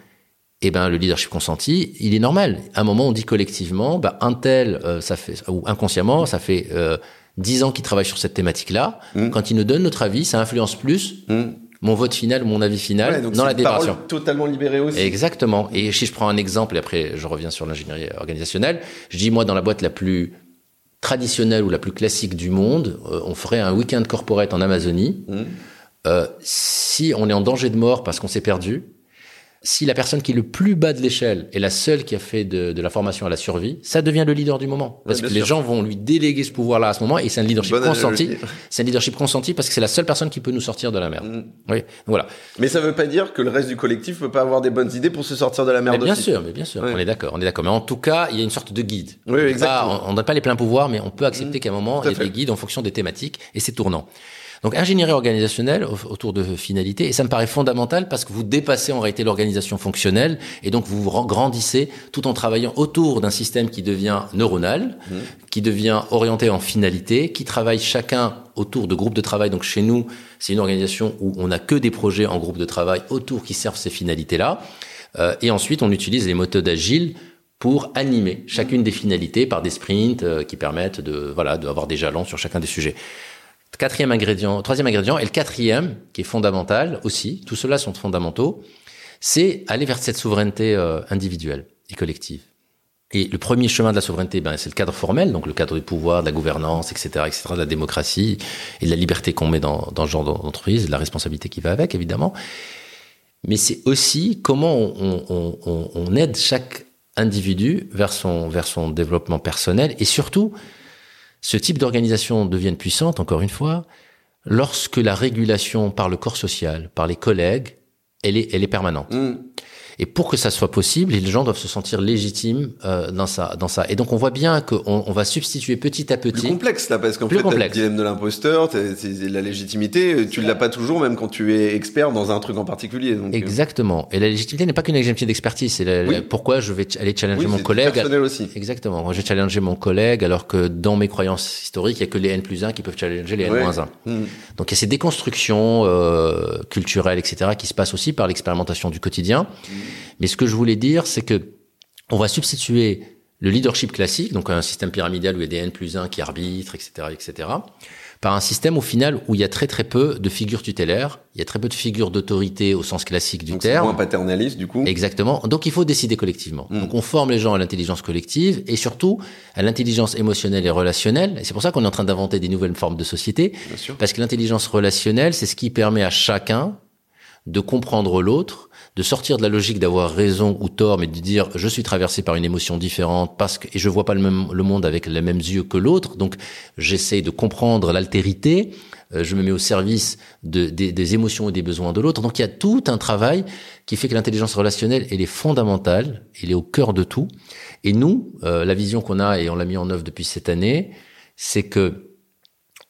et ben le leadership consenti, il est normal. À un moment, on dit collectivement, ben, un tel, euh, ça fait ou inconsciemment, ça fait euh, dix ans qu'il travaille sur cette thématique-là. Mm. Quand il nous donne notre avis, ça influence plus Mhm. mon vote final, mon avis final Ouais, donc dans la une parole délibération. totalement libérée aussi. Exactement. Et si je prends un exemple, et après je reviens sur l'ingénierie organisationnelle, je dis moi dans la boîte la plus traditionnelle ou la plus classique du monde, euh, on ferait un week-end corporate en Amazonie. Euh, si on est en danger de mort parce qu'on s'est perdu, si la personne qui est le plus bas de l'échelle est la seule qui a fait de, de la formation à la survie, ça devient le leader du moment. Parce Ouais, que les gens vont lui déléguer ce pouvoir-là à ce moment, et c'est un leadership Bonne consenti. C'est un leadership consenti parce que c'est la seule personne qui peut nous sortir de la merde. Mhm. Oui, voilà. Mais ça veut pas dire que le reste du collectif peut pas avoir des bonnes idées pour se sortir de la Mais merde bien aussi. sûr, mais bien sûr, Ouais. on est d'accord, on est d'accord. Mais en tout cas, il y a une sorte de guide. Oui, On exactement. pas- on n'a pas les pleins pouvoirs, mais on peut accepter Mmh. qu'à un moment, il y a des guides en fonction des thématiques, et c'est tournant. Donc, ingénierie organisationnelle au- autour de finalité, et ça me paraît fondamental parce que vous dépassez en réalité l'organisation fonctionnelle, et donc vous grandissez tout en travaillant autour d'un système qui devient neuronal, Mmh. qui devient orienté en finalité, qui travaille chacun autour de groupes de travail. Donc, chez nous, c'est une organisation où on n'a que des projets en groupe de travail autour qui servent ces finalités-là. Euh, et ensuite, on utilise les méthodes agiles pour animer chacune des finalités par des sprints euh, qui permettent de voilà d'avoir des jalons sur chacun des sujets. Quatrième ingrédient, troisième ingrédient, et le quatrième, qui est fondamental aussi, tout cela sont fondamentaux, c'est aller vers cette souveraineté euh, individuelle et collective. Et le premier chemin de la souveraineté, ben, c'est le cadre formel, donc le cadre du pouvoir, de la gouvernance, etc., etc., de la démocratie et de la liberté qu'on met dans, dans ce genre d'entreprise, et de la responsabilité qui va avec, évidemment. Mais c'est aussi comment on, on- aide chaque individu vers son, vers son développement personnel et surtout, ce type d'organisation devienne puissante, encore une fois, lorsque la régulation par le corps social, par les collègues, elle est, permanente. Mhm. Et pour que ça soit possible, les gens doivent se sentir légitimes euh, dans ça, dans ça. Et donc on voit bien qu'on on va substituer petit à Plus petit. complexe là, parce qu'en Plus fait, t'as le dilemme de l'imposteur, la légitimité, tu l'as pas toujours, même quand tu es expert dans un truc en particulier. Donc, euh, Exactement. Et la légitimité n'est pas qu'une légitimité d'expertise. C'est Oui. pourquoi je vais aller challenger oui, mon collègue. personnel aussi. Exactement. Moi, je vais challenger mon collègue alors que dans mes croyances historiques, il y a que les N plus 1 qui peuvent challenger les N moins 1. Mhm. Donc il y a ces déconstructions euh, culturelles, etc., qui se passent aussi par l'expérimentation du quotidien. Mm. Mais ce que je voulais dire, c'est que on va substituer le leadership classique, donc un système pyramidal où il y a des N plus 1 qui arbitrent, etc., etc., par un système au final où il y a très très peu de figures tutélaires, il y a très peu de figures d'autorité au sens classique du Donc terme. moins paternaliste du coup. Exactement. Donc il faut décider collectivement. Mm. Donc on forme les gens à l'intelligence collective et surtout à l'intelligence émotionnelle et relationnelle. Et c'est pour ça qu'on est en train d'inventer des nouvelles formes de société. Bien sûr. Parce que l'intelligence relationnelle, c'est ce qui permet à chacun de comprendre l'autre, de sortir de la logique d'avoir raison ou tort, mais de dire je suis traversé par une émotion différente parce que et je vois pas le même le monde avec les mêmes yeux que l'autre, donc j'essaie de comprendre l'altérité, euh, je me mets au service de, des, des émotions et des besoins de l'autre. Donc il y a tout un travail qui fait que l'intelligence relationnelle elle est fondamentale, elle est au cœur de tout. Et nous, euh, la vision qu'on a et on l'a mis en œuvre depuis cette année, c'est que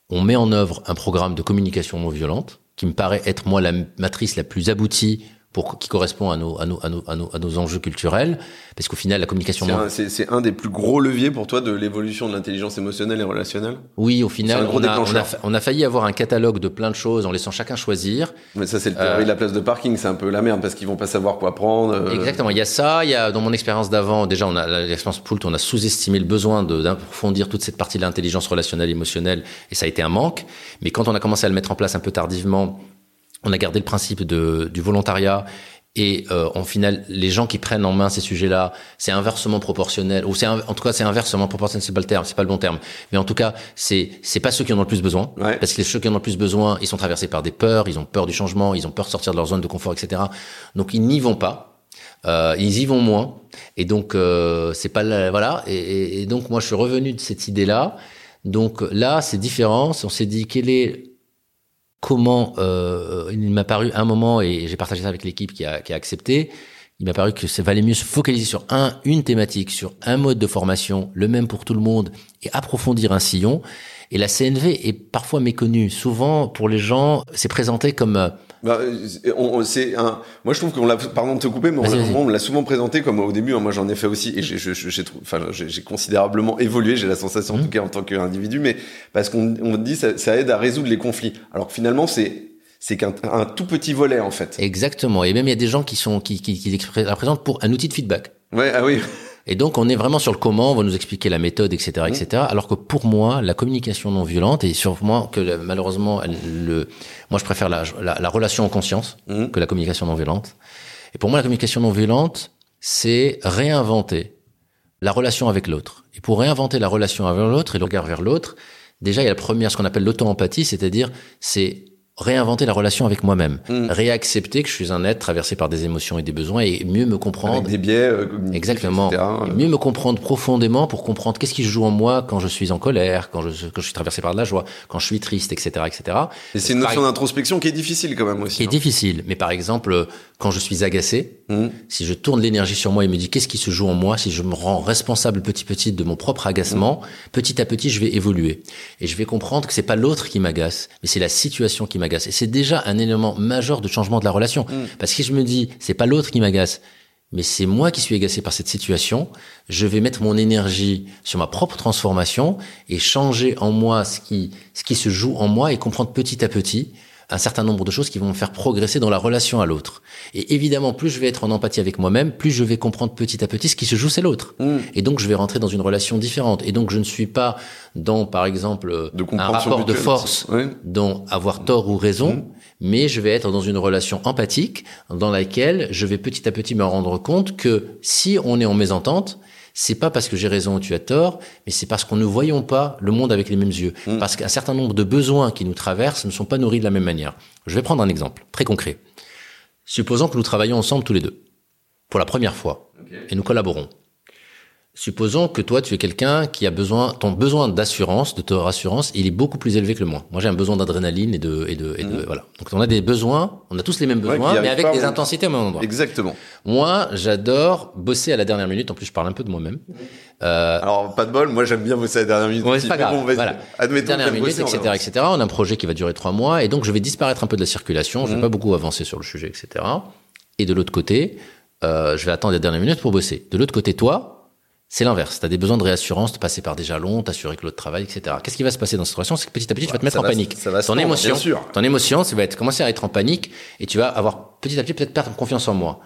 on met en œuvre un programme de communication non violente qui me paraît être moi la matrice la plus aboutie pour qui correspond à nos à nos à nos à nos, à nos enjeux culturels parce qu'au final la communication C'est un, un des plus gros leviers pour toi de l'évolution de l'intelligence émotionnelle et relationnelle? oui au final on a, on, a, on a failli avoir un catalogue de plein de choses en laissant chacun choisir Mais ça, c'est le Euh, de la place de parking. C'est un peu la merde parce qu'ils vont pas savoir quoi prendre. euh, Exactement, il y a ça, il y a dans mon expérience d'avant, déjà on a l'expérience Poult, on a sous-estimé le besoin de- d'approfondir toute cette partie de l'intelligence relationnelle émotionnelle et ça a été un manque, mais quand on a commencé à le mettre en place un peu tardivement, on a gardé le principe de, du volontariat et euh, en final les gens qui prennent en main ces sujets-là, c'est inversement proportionnel ou c'est en tout cas c'est inversement proportionnel, c'est pas le terme, c'est pas le bon terme, mais en tout cas c'est c'est pas ceux qui en ont le plus besoin Ouais. parce que ceux qui en ont le plus besoin, ils sont traversés par des peurs, ils ont peur du changement, ils ont peur de sortir de leur zone de confort, etc. Donc ils n'y vont pas. Euh, ils y vont moins et donc euh, c'est pas la- voilà et, et- et donc moi je suis revenu de cette idée là donc là c'est différent on s'est dit quel est comment euh, il m'a paru un moment et j'ai partagé ça avec l'équipe qui a, qui a accepté il m'a paru que ça valait mieux se focaliser sur un une thématique sur un mode de formation le même pour tout le monde et approfondir un sillon. Et la CNV est parfois méconnue. Souvent pour les gens c'est présenté comme euh, Bah, on, on- c'est un. Moi, je trouve qu'on l'a. Pardon de te couper, mais on, l'a- souvent présenté comme au début. hein, moi, j'en ai fait aussi, et j'ai, enfin, j'ai, j'ai considérablement évolué. J'ai la sensation, Mmh. en tout cas, en tant qu'individu, mais parce qu'on on dit ça, ça aide à résoudre les conflits. Alors que finalement, c'est c'est qu'un un tout petit volet en fait. exactement et même il y a des gens qui sont qui qui, qui la présentent pour un outil de feedback Ouais, ah oui. Et donc, on est vraiment sur le comment, on va nous expliquer la méthode, etc., etc. Alors que pour moi, la communication non violente, et sûrement que le- malheureusement, elle- le, moi, je préfère la, la, la relation en conscience Mhm. que la communication non violente. Et pour moi, la communication non violente, c'est réinventer la relation avec l'autre. Et pour réinventer la relation avec l'autre et le regard vers l'autre, déjà, il y a la première, ce qu'on appelle l'auto-empathie, c'est-à-dire, c'est réinventer la relation avec moi-même. Mhm. Réaccepter que je suis un être traversé par des émotions et des besoins et mieux me comprendre. Avec des biais euh, Exactement. etc. Et mieux me comprendre profondément pour comprendre qu'est-ce qui se joue en moi quand je suis en colère, quand je, quand je suis traversé par de la joie, quand je suis triste, etc., etc. Et c'est une Par- notion d'introspection qui est difficile quand même aussi. Qui est hein. difficile. Mais par exemple, euh, quand je suis agacé, Mhm. si je tourne l'énergie sur moi et me dis qu'est-ce qui se joue en moi, si je me rends responsable petit petit de mon propre agacement, petit à petit je vais évoluer et je vais comprendre que c'est pas l'autre qui m'agace, mais c'est la situation qui m'agace. Et c'est déjà un élément majeur de changement de la relation. Parce que si je me dis c'est pas l'autre qui m'agace, mais c'est moi qui suis agacé par cette situation, je vais mettre mon énergie sur ma propre transformation et changer en moi ce qui, ce qui se joue en moi et comprendre petit à petit un certain nombre de choses qui vont me faire progresser dans la relation à l'autre. Et évidemment, plus je vais être en empathie avec moi-même, plus je vais comprendre petit à petit ce qui se joue, c'est l'autre. Mm. Et donc, je vais rentrer dans une relation différente. Et donc, je ne suis pas dans, par exemple, De un rapport de force. Ouais. dont avoir tort ou raison, Mm. mais je vais être dans une relation empathique dans laquelle je vais petit à petit me rendre compte que si on est en mésentente, c'est pas parce que j'ai raison ou tu as tort, mais c'est parce qu'on ne voyons pas le monde avec les mêmes yeux. Mm. Parce qu'un certain nombre de besoins qui nous traversent ne sont pas nourris de la même manière. Je vais prendre un exemple très concret. Supposons que nous travaillons ensemble tous les deux, pour la première fois, et nous collaborons. Supposons que toi, tu es quelqu'un qui a besoin, ton besoin d'assurance, de te rassurance, il est beaucoup plus élevé que le mien. Moi, j'ai un besoin d'adrénaline et de, et de, et de, voilà. Donc, on a des besoins, on a tous les mêmes besoins, mais avec des intensités au même endroit. Exactement. Moi, j'adore bosser à la dernière minute. En plus, je parle un peu de moi-même. Euh, Alors, pas de bol, moi j'aime bien bosser à la dernière minute. Ouais, c'est pas grave. bon. Voilà. Admettons dernière minute, bosser, etc., etc. On a un projet qui va durer trois mois, et donc je vais disparaître un peu de la circulation. Je vais Mhm. pas beaucoup avancer sur le sujet, etc. Et de l'autre côté, euh, je vais attendre la dernière minute pour bosser. De l'autre côté, toi, c'est l'inverse. Tu as des besoins de réassurance, de passer par des jalons, t'assurer que l'autre travaille, etc. Qu'est-ce qui va se passer dans cette situation C'est que petit à petit, tu vas te mettre ça en va- panique. ça va se ton émotion, bien sûr. ton émotion, ça va être commencer à être en panique, et tu vas avoir petit à petit peut-être perdre confiance en moi.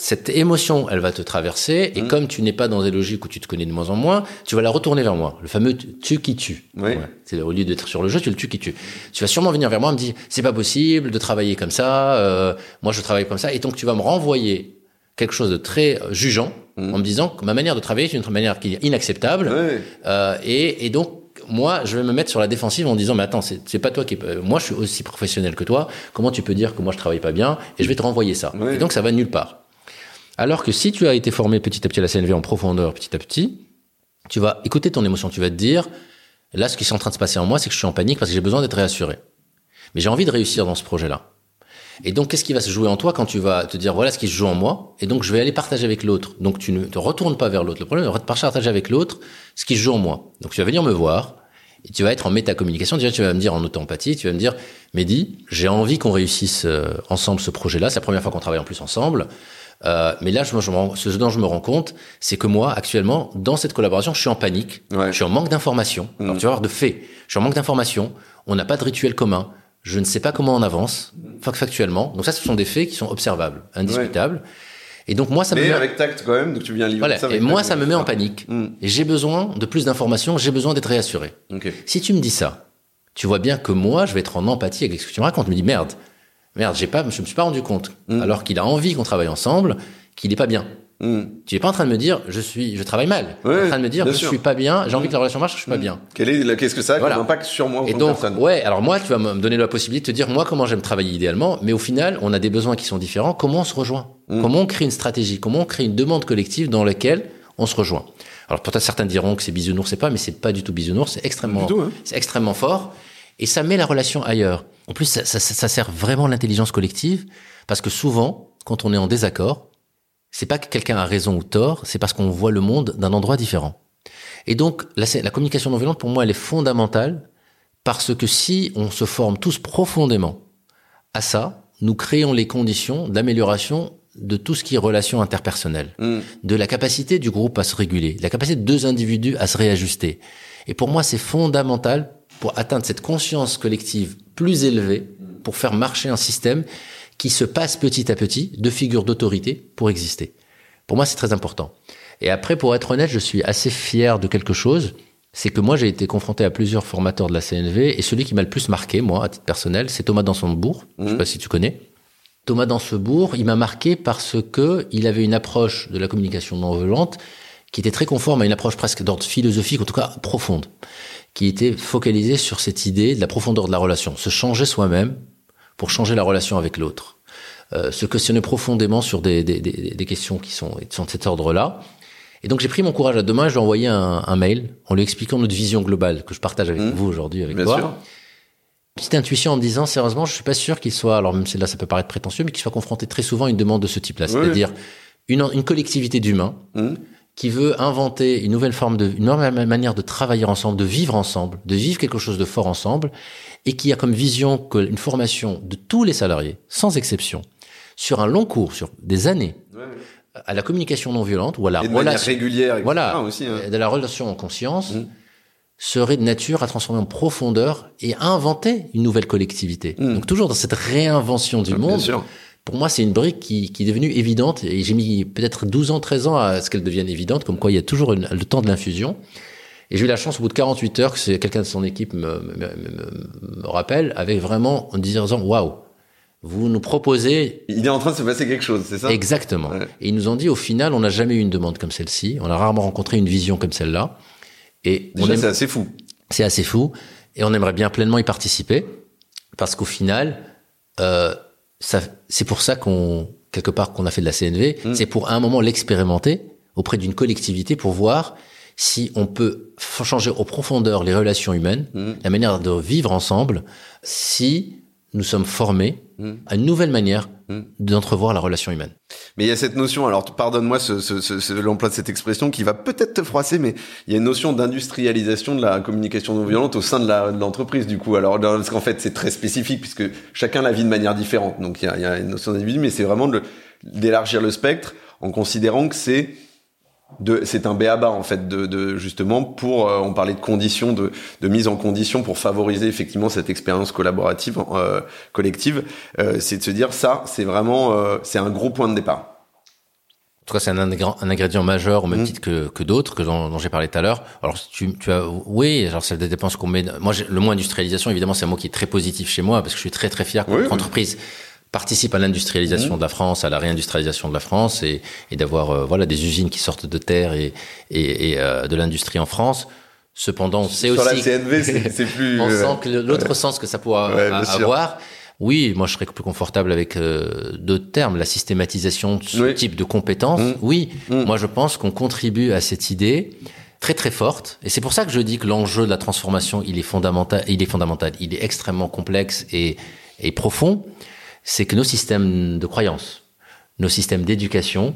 cette émotion, elle va te traverser, et Mm. comme tu n'es pas dans des logiques où tu te connais de moins en moins, tu vas la retourner vers moi. Le fameux tu qui tue. Oui. C'est au lieu d'être sur le jeu, tu le tu qui tue. Tu vas sûrement venir vers moi et me dire c'est pas possible de travailler comme ça. euh, moi, je travaille comme ça, et donc tu vas me renvoyer quelque chose de très euh, jugeant En me disant que ma manière de travailler est une manière qui est inacceptable. Ouais. Euh, et, et donc, moi, je vais me mettre sur la défensive en disant, mais attends, c'est c'est pas toi qui, euh, moi, je suis aussi professionnel que toi. Comment tu peux dire que moi je travaille pas bien Et je vais te renvoyer ça. Ouais. Et donc, ça va nulle part. Alors que si tu as été formé petit à petit à la CNV en profondeur, petit à petit, tu vas écouter ton émotion. Tu vas te dire, là, ce qui est en train de se passer en moi, c'est que je suis en panique parce que j'ai besoin d'être réassuré. Mais j'ai envie de réussir dans ce projet-là. Et donc, qu'est-ce qui va se jouer en toi quand tu vas te dire, voilà ce qui se joue en moi, et donc je vais aller partager avec l'autre. Donc, tu ne te retournes pas vers l'autre. Le problème, c'est de partager avec l'autre ce qui se joue en moi. Donc, tu vas venir me voir, et tu vas être en métacommunication. Déjà, tu vas me dire en auto-empathie, tu vas me dire, Mehdi, j'ai envie qu'on réussisse euh, ensemble ce projet-là. C'est la première fois qu'on travaille en plus ensemble. Euh, mais là, je, rends- ce dont je me rends compte, c'est que moi, actuellement, dans cette collaboration, je suis en panique. Ouais. Je suis en manque d'informations. Alors, tu vas voir de faits. Je suis en manque d'informations. On n'a pas de rituel commun. Je ne sais pas comment on avance, fac- factuellement. Donc ça, ce sont des faits qui sont observables, indiscutables. Et donc moi, ça me met, avec tact quand même, donc tu viens livrer voilà. ça. Et moi, tact, ça me met en panique. Mm. Et j'ai besoin de plus d'informations. J'ai besoin d'être réassuré. Si tu me dis ça, tu vois bien que moi, je vais être en empathie avec ce que tu me racontes. Je me dis merde, merde, j'ai pas, je me suis pas rendu compte. Mm. Alors qu'il a envie qu'on travaille ensemble, qu'il est pas bien. Mm. Tu es pas en train de me dire, je suis, je travaille mal. tu es en train de me dire, je sûr. suis pas bien. J'ai envie que la relation marche, je suis pas Mm. bien. Quel est, qu'est-ce que ça a Voilà. comme impact sur moi en Et donc, personne? ouais, alors moi, tu vas me donner la possibilité de te dire, moi, comment j'aime travailler idéalement, mais au final, on a des besoins qui sont différents. Comment on se rejoint? Mm. Comment on crée une stratégie? Comment on crée une demande collective dans laquelle on se rejoint? Alors, peut-être certains diront que c'est bisounours, c'est pas, mais c'est pas du tout bisounours, c'est extrêmement, hein. c'est extrêmement fort, et ça met la relation ailleurs. En plus, ça, ça- ça sert vraiment l'intelligence collective, parce que souvent, quand on est en désaccord, c'est pas que quelqu'un a raison ou tort, c'est parce qu'on voit le monde d'un endroit différent. Et donc, la, la communication non violente, pour moi, elle est fondamentale parce que si on se forme tous profondément à ça, nous créons les conditions d'amélioration de tout ce qui est relation interpersonnelle, Mm. de la capacité du groupe à se réguler, de la capacité de deux individus à se réajuster. Et pour moi, c'est fondamental pour atteindre cette conscience collective plus élevée, pour faire marcher un système qui se passe petit à petit de figures d'autorité pour exister. Pour moi, c'est très important. Et après, pour être honnête, je suis assez fier de quelque chose. C'est que moi, j'ai été confronté à plusieurs formateurs de la CNV et celui qui m'a le plus marqué, moi, à titre personnel, c'est Thomas Dansonbourg. Je sais Mhm. pas si tu connais. Thomas Dansebourg, il m'a marqué parce que il avait une approche de la communication non violente qui était très conforme à une approche presque d'ordre philosophique, en tout cas profonde, qui était focalisée sur cette idée de la profondeur de la relation, se changer soi-même pour changer la relation avec l'autre, euh, se questionner profondément sur des, des, des, des questions qui sont, qui sont de cet ordre-là. Et donc j'ai pris mon courage à deux mains et je lui ai envoyé un, un mail en lui expliquant notre vision globale que je partage avec Mmh. vous aujourd'hui, avec Bien toi sûr. petite intuition en me disant sérieusement je suis pas sûr qu'il soit alors même si là ça peut paraître prétentieux mais qu'il soit confronté très souvent à une demande de ce type là Oui, c'est-à-dire une, une collectivité d'humains Mm. Qui veut inventer une nouvelle forme de une nouvelle manière de travailler ensemble de vivre ensemble de vivre quelque chose de fort ensemble et qui a comme vision que une formation de tous les salariés sans exception sur un long cours sur des années Ouais. à la communication non violente ou à la Et de relation régulière, etc. voilà, aussi. hein. de la relation en conscience, Mm. serait de nature à transformer en profondeur et à inventer une nouvelle collectivité. Mm. Donc toujours dans cette réinvention du Ah, Bien monde, sûr. Pour moi c'est une brique qui, qui est devenue évidente et j'ai mis peut-être 12 ans, 13 ans à ce qu'elle devienne évidente, comme quoi il y a toujours une- le temps de l'infusion. Et j'ai eu la chance au bout de 48 heures que quelqu'un de son équipe me, me, me- me rappelle, avec vraiment en disant waouh, vous nous proposez Il est en train de se passer quelque chose, c'est ça? Exactement. Ouais. Et ils nous ont dit, au final, on n'a jamais eu une demande comme celle-ci. On a rarement rencontré une vision comme celle-là. Et Déjà, aime- c'est assez fou. c'est assez fou. Et on aimerait bien pleinement y participer. Parce qu'au final, euh, c'est pour ça qu'on, quelque part, qu'on a fait de la CNV. Mm. C'est pour, à un moment, l'expérimenter auprès d'une collectivité pour voir si on peut changer au profondeur les relations humaines, Mm. la manière de vivre ensemble, si nous sommes formés Mm. à une nouvelle manière D'entrevoir la relation humaine. Mais il y a cette notion, alors pardonne-moi ce, ce, ce, l'emploi de cette expression qui va peut-être te froisser, mais il y a une notion d'industrialisation de la communication non violente au sein de l'entreprise du coup. Alors parce qu'en fait c'est très spécifique puisque chacun la vit de manière différente. Donc il y a, il y a une notion d'individu, mais c'est vraiment d'élargir le spectre en considérant que c'est c'est un béaba en fait de, de justement pour euh, on parlait de conditions de, de mise en condition pour favoriser effectivement cette expérience collaborative euh, collective euh, c'est de se dire ça c'est vraiment euh, c'est un gros point de départ tout cas, c'est un, un, ingrédient majeur au même Mmh. titre que, que d'autres que dont, dont j'ai parlé tout à l'heure. Alors tu, tu as oui, alors c'est des dépenses qu'on met. Moi, le mot industrialisation, évidemment, c'est un mot qui est très positif chez moi parce que je suis très très fier que Oui, oui. Participe à l'industrialisation de la France, à la réindustrialisation de la France et, et d'avoir euh, voilà des usines qui sortent de terre et, et, et, euh, de l'industrie en France. Cependant, c'est Sur aussi la CNV, c'est plus. on euh, sent que l'autre sens que ça pourra Ouais, bien a- sûr. avoir. Oui, moi je serais plus confortable avec euh, d'autres termes, la systématisation de ce Oui. type de compétences. Mm. Oui, Mm. moi je pense qu'on contribue à cette idée très très forte, et c'est pour ça que je dis que l'enjeu de la transformation, il est fondamental, il est fondamental, il est extrêmement complexe et, et profond. C'est que nos systèmes de croyances, nos systèmes d'éducation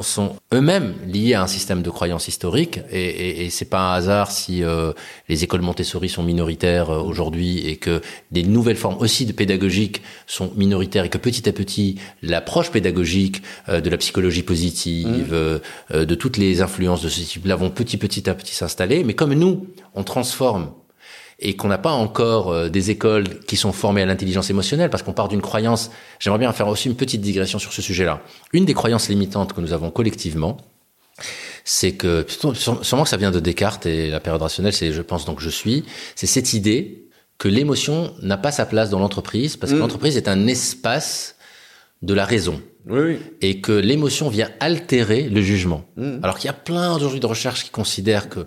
sont eux-mêmes liés à un système de croyances historique. Et, et, et c'est pas un hasard si euh, les écoles Montessori sont minoritaires euh, aujourd'hui et que des nouvelles formes aussi de pédagogiques sont minoritaires et que petit à petit l'approche pédagogique euh, de la psychologie positive euh, euh, de toutes les influences de ce type-là vont petit petit à petit s'installer. Mais comme nous on transforme et qu'on n'a pas encore euh, des écoles qui sont formées à l'intelligence émotionnelle, parce qu'on part d'une croyance. J'aimerais bien faire aussi une petite digression sur ce sujet-là. Une des croyances limitantes que nous avons collectivement, c'est que sûrement que ça vient de Descartes et la période rationnelle, c'est je pense donc je suis, c'est cette idée que l'émotion n'a pas sa place dans l'entreprise parce que Mm. l'entreprise est un espace de la raison Oui, oui. et que l'émotion vient altérer le jugement. Mm. Alors qu'il y a plein aujourd'hui de recherches qui considèrent que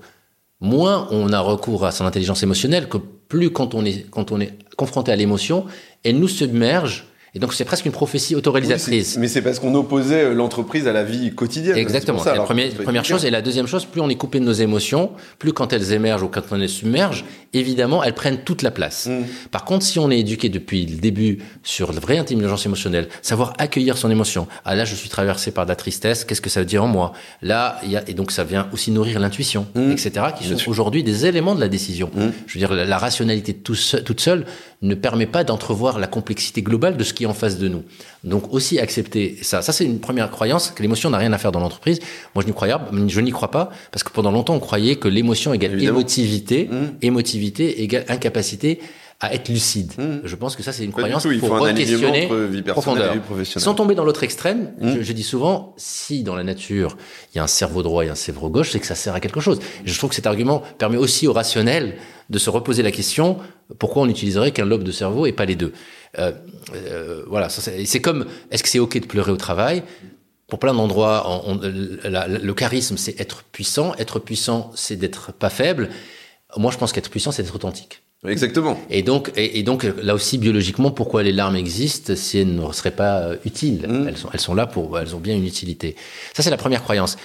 moins on a recours à son intelligence émotionnelle, que plus quand on est, quand on est confronté à l'émotion, elle nous submerge. Et donc c'est presque une prophétie autoréalisatrice. mais c'est parce qu'on opposait euh, l'entreprise à la vie quotidienne. Exactement. C'est la alors, première, chose. Et la deuxième chose, plus on est coupé de nos émotions, plus quand elles émergent ou quand on les submerge, évidemment, elles prennent toute la place. Mm. Par contre, si on est éduqué depuis le début sur la vraie intelligence émotionnelle, savoir accueillir son émotion. Ah là, je suis traversé par de la tristesse. Qu'est-ce que ça veut dire en moi? Là, il y a et donc ça vient aussi nourrir l'intuition, Mm. etc. Qui sont aujourd'hui des éléments de la décision. Mm. Je veux dire, la, la rationalité tout seul- toute seule ne permet pas d'entrevoir la complexité globale de ce qui est en face de nous. Donc aussi accepter ça. Ça, c'est une première croyance que l'émotion n'a rien à faire dans l'entreprise. Moi, je n'y croyais, je n'y crois pas parce que pendant longtemps, on croyait que l'émotion égale Évidemment. émotivité, Mm. émotivité égale incapacité à être lucide. Mm. Je pense que ça, c'est une Pas croyance qu'il il faut faut re-questionner profondeur. Sans tomber dans l'autre extrême, Mm. je, je dis souvent, si dans la nature, il y a un cerveau droit et un cerveau gauche, c'est que ça sert à quelque chose. Je trouve que cet argument permet aussi au rationnel de se reposer la question, pourquoi on n'utiliserait qu'un lobe de cerveau et pas les deux? Euh, euh, Voilà, c'est c'est comme, est-ce que c'est OK de pleurer au travail? Pour plein d'endroits, on- on- la- la- le charisme, c'est être puissant. Être puissant, c'est d'être pas faible. Moi, je pense qu'être puissant, c'est d'être authentique. Exactement. Et donc, et, et donc là aussi biologiquement, pourquoi les larmes existent si elles ne seraient pas euh, utiles? Mm. elles, sont, elles sont là pour, elles ont bien une utilité. Ça, c'est la première croyance.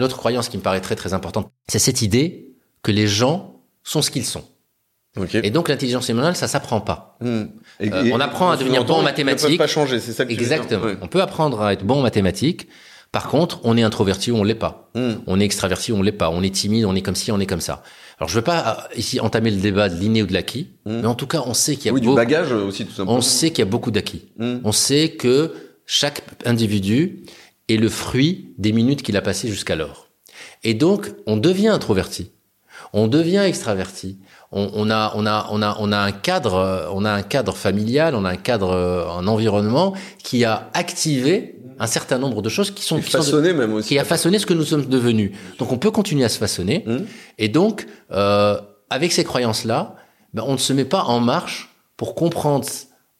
L'autre croyance qui me paraît très très importante, c'est cette idée que les gens sont ce qu'ils sont. Ok. Et donc l'intelligence émotionnelle, ça s'apprend pas. Mm. Et- Euh, on apprend à devenir bon en Ils ne mathématiques. peuvent pas changer, c'est ça que tu veux dire. Exactement. Ouais. On peut apprendre à être bon en mathématiques. Par contre, on est introverti ou on l'est pas. Mm. On est extraverti ou on l'est pas. On est timide, on est comme ci, on est comme ça. Alors, je veux pas euh, ici entamer le débat de l'inné ou de l'acquis, Mm. mais en tout cas, on sait qu'il y a Oui, du beaucoup, bagage aussi, tout simplement. on sait qu'il y a beaucoup d'acquis. Mm. On sait que chaque individu est le fruit des minutes qu'il a passées jusqu'alors. Et donc, on devient introverti. On devient extraverti. On, on a, on a, on a, on a un cadre, euh, on a un cadre familial, on a un cadre, euh, un environnement qui a activé un certain nombre de choses qui sont, qui sont de- façonné même aussi. qui a façonné ce que nous sommes devenus. Donc on peut continuer à se façonner. Mm. Et donc, euh, avec ces croyances-là, ben, on ne se met pas en marche pour comprendre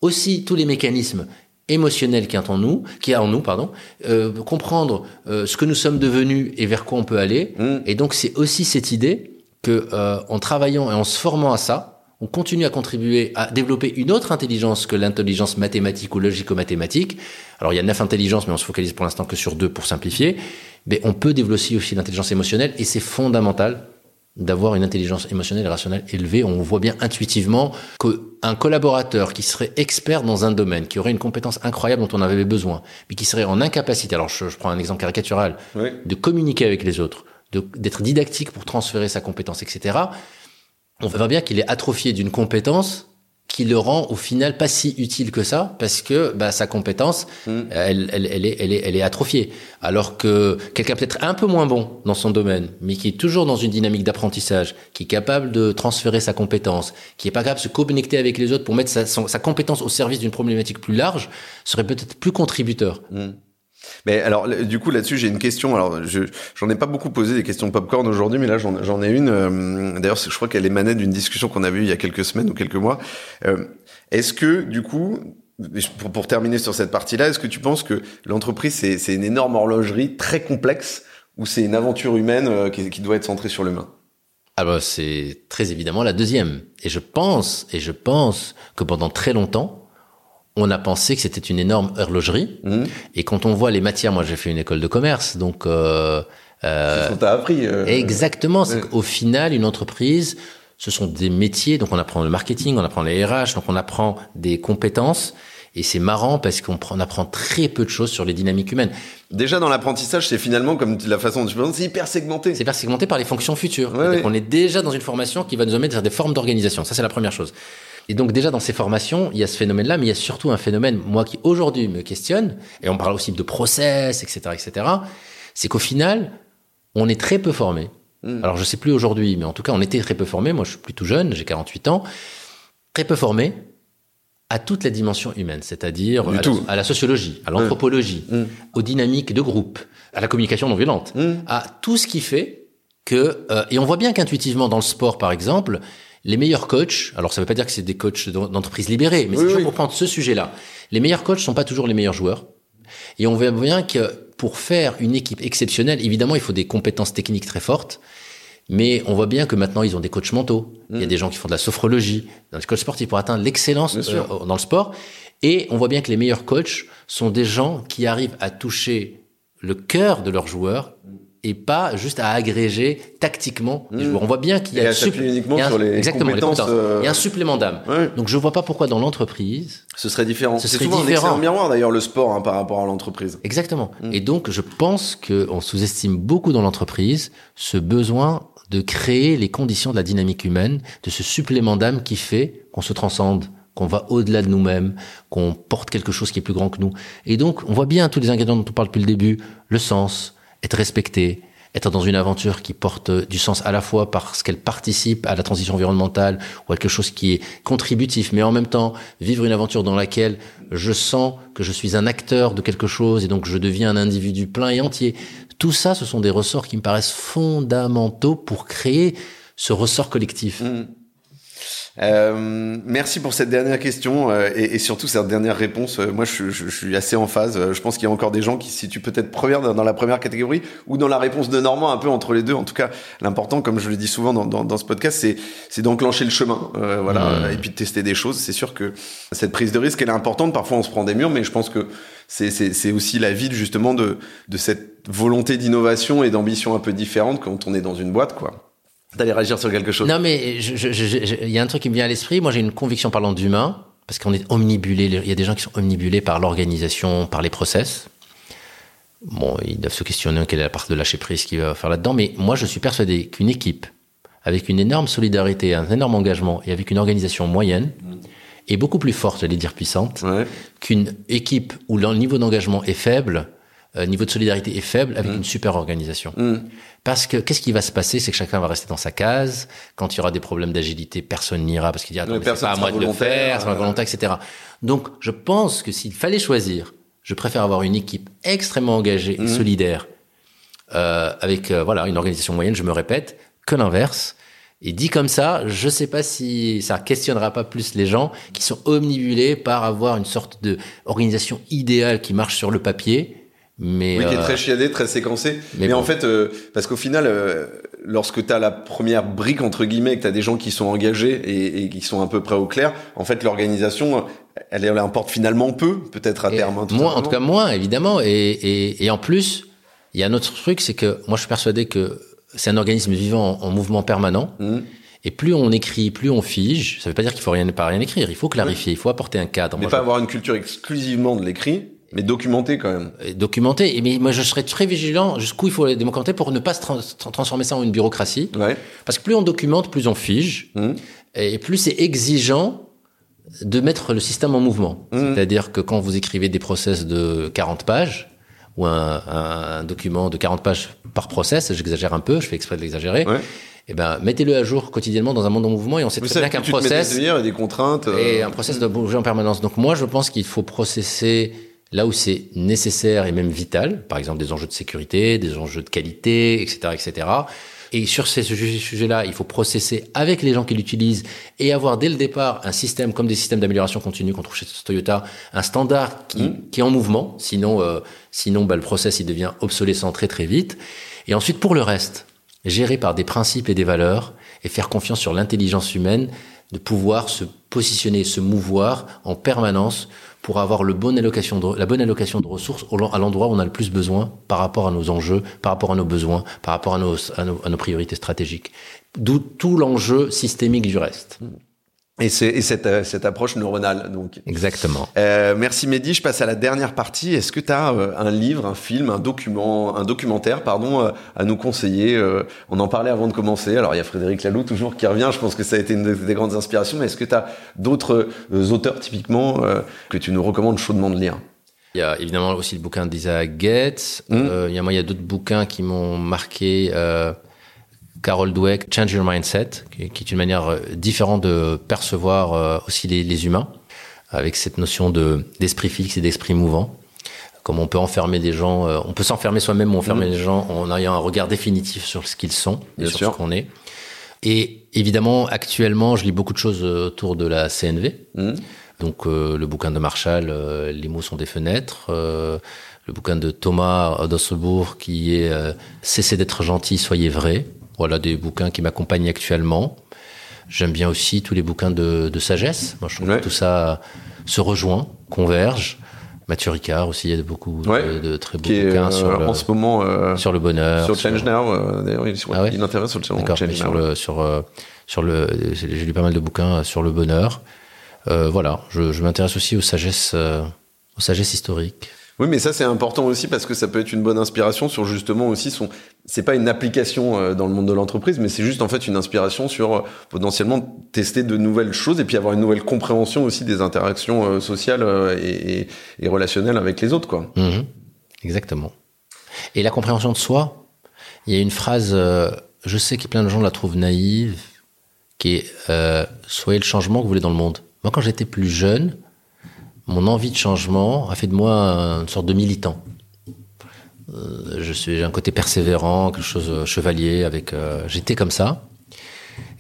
aussi tous les mécanismes émotionnels qu'il y a en nous, qu'il y a en nous, pardon, euh, comprendre euh, ce que nous sommes devenus et vers quoi on peut aller. Mm. Et donc c'est aussi cette idée que euh, en travaillant et en se formant à ça, on continue à contribuer à développer une autre intelligence que l'intelligence mathématique ou logico-mathématique. Alors il y a neuf intelligences, mais on se focalise pour l'instant que sur deux pour simplifier. Mais on peut développer aussi l'intelligence émotionnelle et c'est fondamental d'avoir une intelligence émotionnelle et rationnelle élevée. On voit bien intuitivement qu'un collaborateur qui serait expert dans un domaine, qui aurait une compétence incroyable dont on avait besoin, mais qui serait en incapacité, alors je, je prends un exemple caricatural, Oui. de communiquer avec les autres, d'être didactique pour transférer sa compétence, etc., on voit bien qu'il est atrophié d'une compétence qui le rend au final pas si utile que ça parce que bah, sa compétence Mm. elle, elle, elle, est, elle, est, elle est atrophiée alors que quelqu'un peut-être un peu moins bon dans son domaine mais qui est toujours dans une dynamique d'apprentissage qui est capable de transférer sa compétence qui est pas capable de se connecter avec les autres pour mettre sa, son- sa compétence au service d'une problématique plus large serait peut-être plus contributeur Mm. Mais alors, du coup, là-dessus, j'ai une question. Alors, je j'en ai pas beaucoup posé des questions popcorn aujourd'hui, mais là, j'en ai une. Euh, d'ailleurs, je crois qu'elle émanait d'une discussion qu'on avait eue il y a quelques semaines ou quelques mois. Euh, est-ce que, du coup, pour, terminer sur cette partie-là, est-ce que tu penses que l'entreprise, c'est une énorme horlogerie très complexe ou c'est une aventure humaine euh, qui, doit être centrée sur l'humain? Alors c'est très évidemment la deuxième. Et je pense, et je pense que pendant très longtemps, on a pensé que c'était une énorme horlogerie. Mmh. Et quand on voit les matières, moi j'ai fait une école de commerce, donc euh, euh, c'est appris. Euh, exactement. C'est qu'au final, une entreprise, ce sont des métiers. Donc on apprend le marketing, on apprend les RH, donc on apprend des compétences. Et c'est marrant parce qu'on apprend très peu de choses sur les dynamiques humaines. Déjà dans l'apprentissage, c'est finalement comme la façon dont tu présentes, c'est hyper segmenté. C'est hyper segmenté par les fonctions futures. On est déjà dans une formation qui va nous amener vers des formes d'organisation. Ça, c'est la première chose. Et donc déjà dans ces formations, il y a ce phénomène-là, mais il y a surtout un phénomène, moi qui aujourd'hui me questionne, et on parle aussi de process, etc., etc., c'est qu'au final, on est très peu formé. Hmm. Alors je sais plus aujourd'hui, mais en tout cas on était très peu formé. Moi je suis plutôt jeune, j'ai 48 ans, très peu formé à toute la dimension humaine, c'est-à-dire à, la sociologie, à l'anthropologie, hmm. aux dynamiques de groupe, à la communication non violente, hmm. à tout ce qui fait que euh, et on voit bien qu'intuitivement dans le sport par exemple, les meilleurs coachs, alors ça ne veut pas dire que c'est des coachs d'entreprise libérée, mais c'est toujours pour prendre ce sujet-là. Les meilleurs coachs sont pas toujours les meilleurs joueurs. Et on voit bien que pour faire une équipe exceptionnelle, évidemment, il faut des compétences techniques très fortes. Mais on voit bien que maintenant, ils ont des coachs mentaux. Il y a mm. des gens qui font de la sophrologie dans les coachs sportifs pour atteindre l'excellence euh, dans le sport. Et on voit bien que les meilleurs coachs sont des gens qui arrivent à toucher le cœur de leurs joueurs et pas juste à agréger tactiquement mmh. On voit bien qu'il y a, uniquement sur les exactement, compétences, il y a un supplément d'âme. Donc je vois pas pourquoi dans l'entreprise ce serait différent. Ce serait différent. un miroir d'ailleurs le sport hein, par rapport à l'entreprise. Exactement. Mmh. Et donc je pense que on sous-estime beaucoup dans l'entreprise ce besoin de créer les conditions de la dynamique humaine, de ce supplément d'âme qui fait qu'on se transcende, qu'on va au-delà de nous-mêmes, qu'on porte quelque chose qui est plus grand que nous. Et donc, on voit bien tous les ingrédients dont on parle depuis le début, le sens, être respecté, être dans une aventure qui porte du sens à la fois parce qu'elle participe à la transition environnementale ou à quelque chose qui est contributif, mais en même temps vivre une aventure dans laquelle je sens que je suis un acteur de quelque chose et donc je deviens un individu plein et entier. Tout ça, ce sont des ressorts qui me paraissent fondamentaux pour créer ce ressort collectif. Mmh. Euh, merci pour cette dernière question euh, et, et, surtout cette dernière réponse. Euh, moi, je, je, je, suis assez en phase. Euh, je pense qu'il y a encore des gens qui se situent peut-être première dans la première catégorie ou dans la réponse de Normand, un peu entre les deux. En tout cas, l'important, comme je le dis souvent dans, dans, dans ce podcast, c'est c'est d'enclencher le chemin, voilà, mmh. et puis de tester des choses. C'est sûr que cette prise de risque, elle est importante. Parfois, on se prend des murs, mais je pense que c'est aussi la vie justement de, de cette volonté d'innovation et d'ambition un peu différente quand on est dans une boîte, quoi. T'allais réagir sur quelque chose Non, mais il y a un truc qui me vient à l'esprit. Moi, j'ai une conviction parlant d'humain, parce qu'on est omnibulé. Il y a des gens qui sont omnibulés par l'organisation, par les process. Bon, ils doivent se questionner quelle est la part de lâcher prise qu'il va faire là-dedans. Mais moi, je suis persuadé qu'une équipe avec une énorme solidarité, un énorme engagement et avec une organisation moyenne est beaucoup plus forte, j'allais dire puissante, qu'une équipe où le niveau d'engagement est faible euh, niveau de solidarité est faible avec mmh. une super organisation. Mmh. Parce que qu'est-ce qui va se passer, c'est que chacun va rester dans sa case. Quand il y aura des problèmes d'agilité, personne n'ira parce qu'il dit attends, c'est pas à moi de le faire, c'est ma volonté, etc. Donc, je pense que s'il fallait choisir, je préfère avoir une équipe extrêmement engagée et mmh. solidaire euh, avec euh, voilà une organisation moyenne. Je me répète que l'inverse. Et dit comme ça, je sais pas si ça questionnera pas plus les gens qui sont omnibulés par avoir une sorte de organisation idéale qui marche sur le papier mais oui, qui est très euh, chiadé, très séquencé. Mais, en fait, euh, parce qu'au final, euh, lorsque tu as la première brique entre guillemets, que tu as des gens qui sont engagés et, et, qui sont un peu près au clair, en fait, l'organisation, elle, elle importe finalement peu, peut-être à terme. Hein, moins, en tout cas moins, évidemment. Et, et, et en plus, il y a un autre truc, c'est que moi, je suis persuadé que c'est un organisme vivant en, mouvement permanent. Mmh. Et plus on écrit, plus on fige. Ça veut pas dire qu'il faut rien, pas rien écrire. Il faut clarifier, il faut apporter un cadre. Mais pas avoir une culture exclusivement de l'écrit mais documenté quand même. Documenté. Mais moi, je serais très vigilant jusqu'où il faut les documenter pour ne pas transformer ça en une bureaucratie. Ouais. Parce que plus on documente, plus on fige. Mmh. Et plus c'est exigeant de mettre le système en mouvement. Mmh. C'est-à-dire que quand vous écrivez des process de 40 pages, ou un, un document de 40 pages par process, j'exagère un peu, je fais exprès de l'exagérer, ouais. Eh ben, mettez-le à jour quotidiennement dans un monde en mouvement et on sait très bien qu'un process. Des, des contraintes. Et euh, un process doit bouger en permanence. Donc moi, je pense qu'il faut processer là où c'est nécessaire et même vital, par exemple des enjeux de sécurité, des enjeux de qualité, etc., etc. Et sur ces sujets-là, il faut processer avec les gens qui l'utilisent et avoir dès le départ un système comme des systèmes d'amélioration continue qu'on trouve chez Toyota, un standard qui, mmh. qui est en mouvement. Sinon, euh, sinon bah, le process il devient obsolescent très très vite. Et ensuite, pour le reste, gérer par des principes et des valeurs et faire confiance sur l'intelligence humaine de pouvoir se positionner, se mouvoir en permanence pour avoir le bon de, la bonne allocation de ressources à l'endroit où on a le plus besoin par rapport à nos enjeux, par rapport à nos besoins, par rapport à nos, à nos, à nos priorités stratégiques. D'où tout l'enjeu systémique du reste. Et, et cette, euh, cette, approche neuronale. Donc. Exactement. Euh, merci Mehdi. Je passe à la dernière partie. Est-ce que tu as euh, un livre, un film, un document, un documentaire, pardon, euh, à nous conseiller On en parlait avant de commencer. Alors il y a Frédéric Laloux toujours qui revient. Je pense que ça a été une des grandes inspirations. Mais est-ce que tu as d'autres auteurs typiquement que tu nous recommandes chaudement de lire? Il y a évidemment aussi le bouquin d'Isaac Getz. Mmh. il y a moi, il y a d'autres bouquins qui m'ont marqué. Carol Dweck, Change Your Mindset, qui, est une manière euh, différente de percevoir euh, aussi les, humains, avec cette notion de d'esprit fixe et d'esprit mouvant. Comme on peut enfermer des gens, euh, on peut s'enfermer soi-même ou enfermer mmh. les gens en ayant un regard définitif sur ce qu'ils sont et sur ce qu'on est. Et évidemment, actuellement, je lis beaucoup de choses autour de la CNV. Mmh. Donc, le bouquin de Marshall, Les mots sont des fenêtres. le bouquin de Thomas d'Osselbourg qui est Cessez d'être gentil, soyez vrai. Voilà des bouquins qui m'accompagnent actuellement. J'aime bien aussi tous les bouquins de, de sagesse. Moi, je trouve que tout ça se rejoint, converge. Mathieu Ricard aussi, il y a beaucoup de, très beaux bouquins sur euh, le, en ce moment euh, sur le bonheur, sur Change Now. Euh, D'ailleurs, il, ah ouais il, intervient sur le Change Now. Sur le sur sur le, j'ai lu pas mal de bouquins sur le bonheur. voilà, je, je m'intéresse aussi aux sagesses, aux sagesses historiques. Oui, mais ça c'est important aussi parce que ça peut être une bonne inspiration sur justement aussi son. C'est pas une application euh, dans le monde de l'entreprise, mais c'est juste en fait une inspiration sur euh, potentiellement tester de nouvelles choses et puis avoir une nouvelle compréhension aussi des interactions euh, sociales et, relationnelles avec les autres, quoi. Mmh. Exactement. Et la compréhension de soi. Il y a une phrase, je sais que plein de gens la trouvent naïve, qui est soyez le changement que vous voulez dans le monde. Moi, quand j'étais plus jeune, mon envie de changement a fait de moi une sorte de militant. Euh, je suis un côté persévérant, quelque chose euh, chevalier. Avec, euh, j'étais comme ça,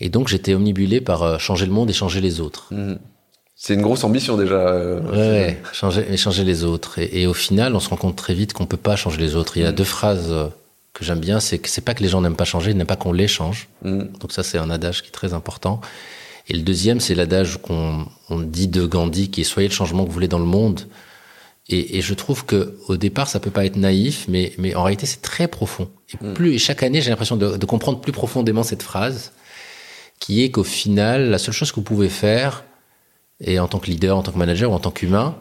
et donc j'étais omnibulé par changer le monde et changer les autres. Mmh. C'est une grosse ambition déjà. ouais, changer, changer les autres. Et, au final, on se rend compte très vite qu'on peut pas changer les autres. Il y a mmh. deux phrases que j'aime bien, c'est que c'est pas que les gens n'aiment pas changer, ils n'aiment pas qu'on les change. Mmh. Donc ça, c'est un adage qui est très important. Et le deuxième, c'est l'adage qu'on dit de Gandhi, qui est soyez le changement que vous voulez dans le monde. Et, et, je trouve que au départ, ça peut pas être naïf, mais, mais en réalité, c'est très profond. Et mm. plus, et chaque année, j'ai l'impression de, de, comprendre plus profondément cette phrase, qui est qu'au final, la seule chose que vous pouvez faire, et en tant que leader, en tant que manager ou en tant qu'humain,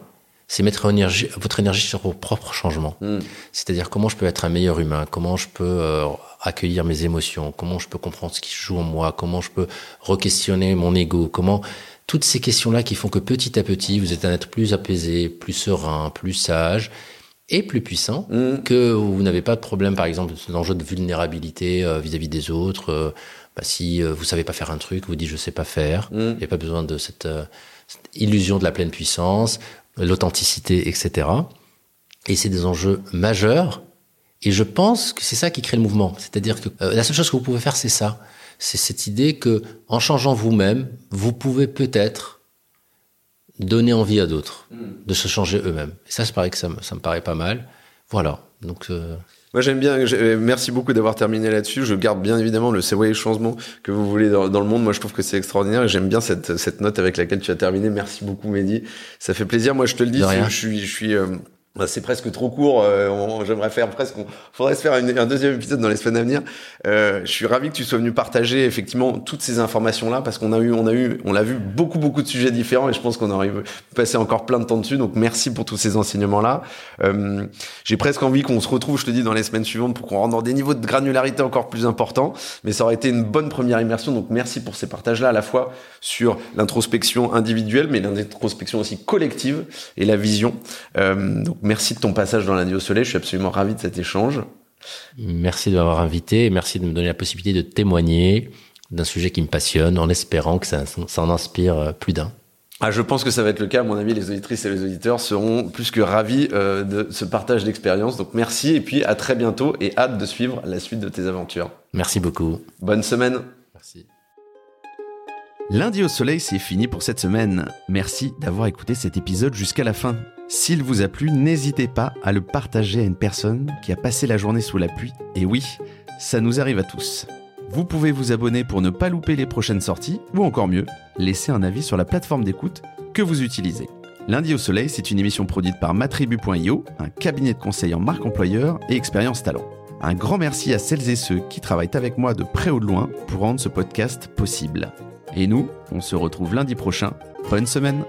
c'est mettre énergie, votre énergie sur vos propres changements. Mm. C'est-à-dire comment je peux être un meilleur humain, comment je peux euh, accueillir mes émotions, comment je peux comprendre ce qui se joue en moi, comment je peux re-questionner mon ego, comment toutes ces questions-là qui font que petit à petit vous êtes un être plus apaisé, plus serein, plus sage et plus puissant, mm. que vous n'avez pas de problème, par exemple, d'enjeu de vulnérabilité euh, vis-à-vis des autres. Euh, bah, si vous savez pas faire un truc, vous dites je sais pas faire. Mm. Il n'y a pas besoin de cette illusion de la pleine puissance l'authenticité, etc. Et c'est des enjeux majeurs. Et je pense que c'est ça qui crée le mouvement. C'est-à-dire que euh, la seule chose que vous pouvez faire, c'est ça. C'est cette idée que, en changeant vous-même, vous pouvez peut-être donner envie à d'autres de se changer eux-mêmes. Et ça, c'est pareil que ça, ça me paraît pas mal. Voilà. Donc, euh, moi, j'aime bien. Euh, merci beaucoup d'avoir terminé là-dessus. Je garde bien évidemment le c'est changement que vous voulez dans, le monde. Moi, je trouve que c'est extraordinaire et j'aime bien cette, cette note avec laquelle tu as terminé. Merci beaucoup, Mehdi. Ça fait plaisir. Moi, je te le dis, je suis, je suis euh, c'est presque trop court. Euh, J'aimerais faire presque. On faudrait se faire un deuxième épisode dans les semaines à venir. Euh, je suis ravi que tu sois venu partager effectivement toutes ces informations là parce qu'on a eu, on a eu, on a vu beaucoup beaucoup de sujets différents et je pense qu'on aurait passé encore plein de temps dessus. Donc merci pour tous ces enseignements là. Euh, J'ai presque envie qu'on se retrouve, je te dis, dans les semaines suivantes pour qu'on rentre dans des niveaux de granularité encore plus importants. Mais ça aurait été une bonne première immersion. Donc merci pour ces partages là à la fois sur l'introspection individuelle, mais l'introspection aussi collective et la vision. Euh, merci de ton passage dans la nuit au soleil. Je suis absolument ravi de cet échange. Merci de m'avoir invité et merci de me donner la possibilité de témoigner d'un sujet qui me passionne en espérant que ça, ça en inspire plus d'un. ah, je pense que ça va être le cas. À mon avis, les auditrices et les auditeurs seront plus que ravis euh, de ce partage d'expérience. Donc merci et puis à très bientôt et hâte de suivre la suite de tes aventures. Merci beaucoup. Bonne semaine. Merci. Lundi au soleil, c'est fini pour cette semaine. Merci d'avoir écouté cet épisode jusqu'à la fin. S'il vous a plu, n'hésitez pas à le partager à une personne qui a passé la journée sous la pluie. Et oui, ça nous arrive à tous. Vous pouvez vous abonner pour ne pas louper les prochaines sorties, ou encore mieux, laisser un avis sur la plateforme d'écoute que vous utilisez. Lundi au Soleil, c'est une émission produite par matribu.io, un cabinet de conseil en marque employeur et expérience talent. Un grand merci à celles et ceux qui travaillent avec moi de près ou de loin pour rendre ce podcast possible. Et nous, on se retrouve lundi prochain. Bonne semaine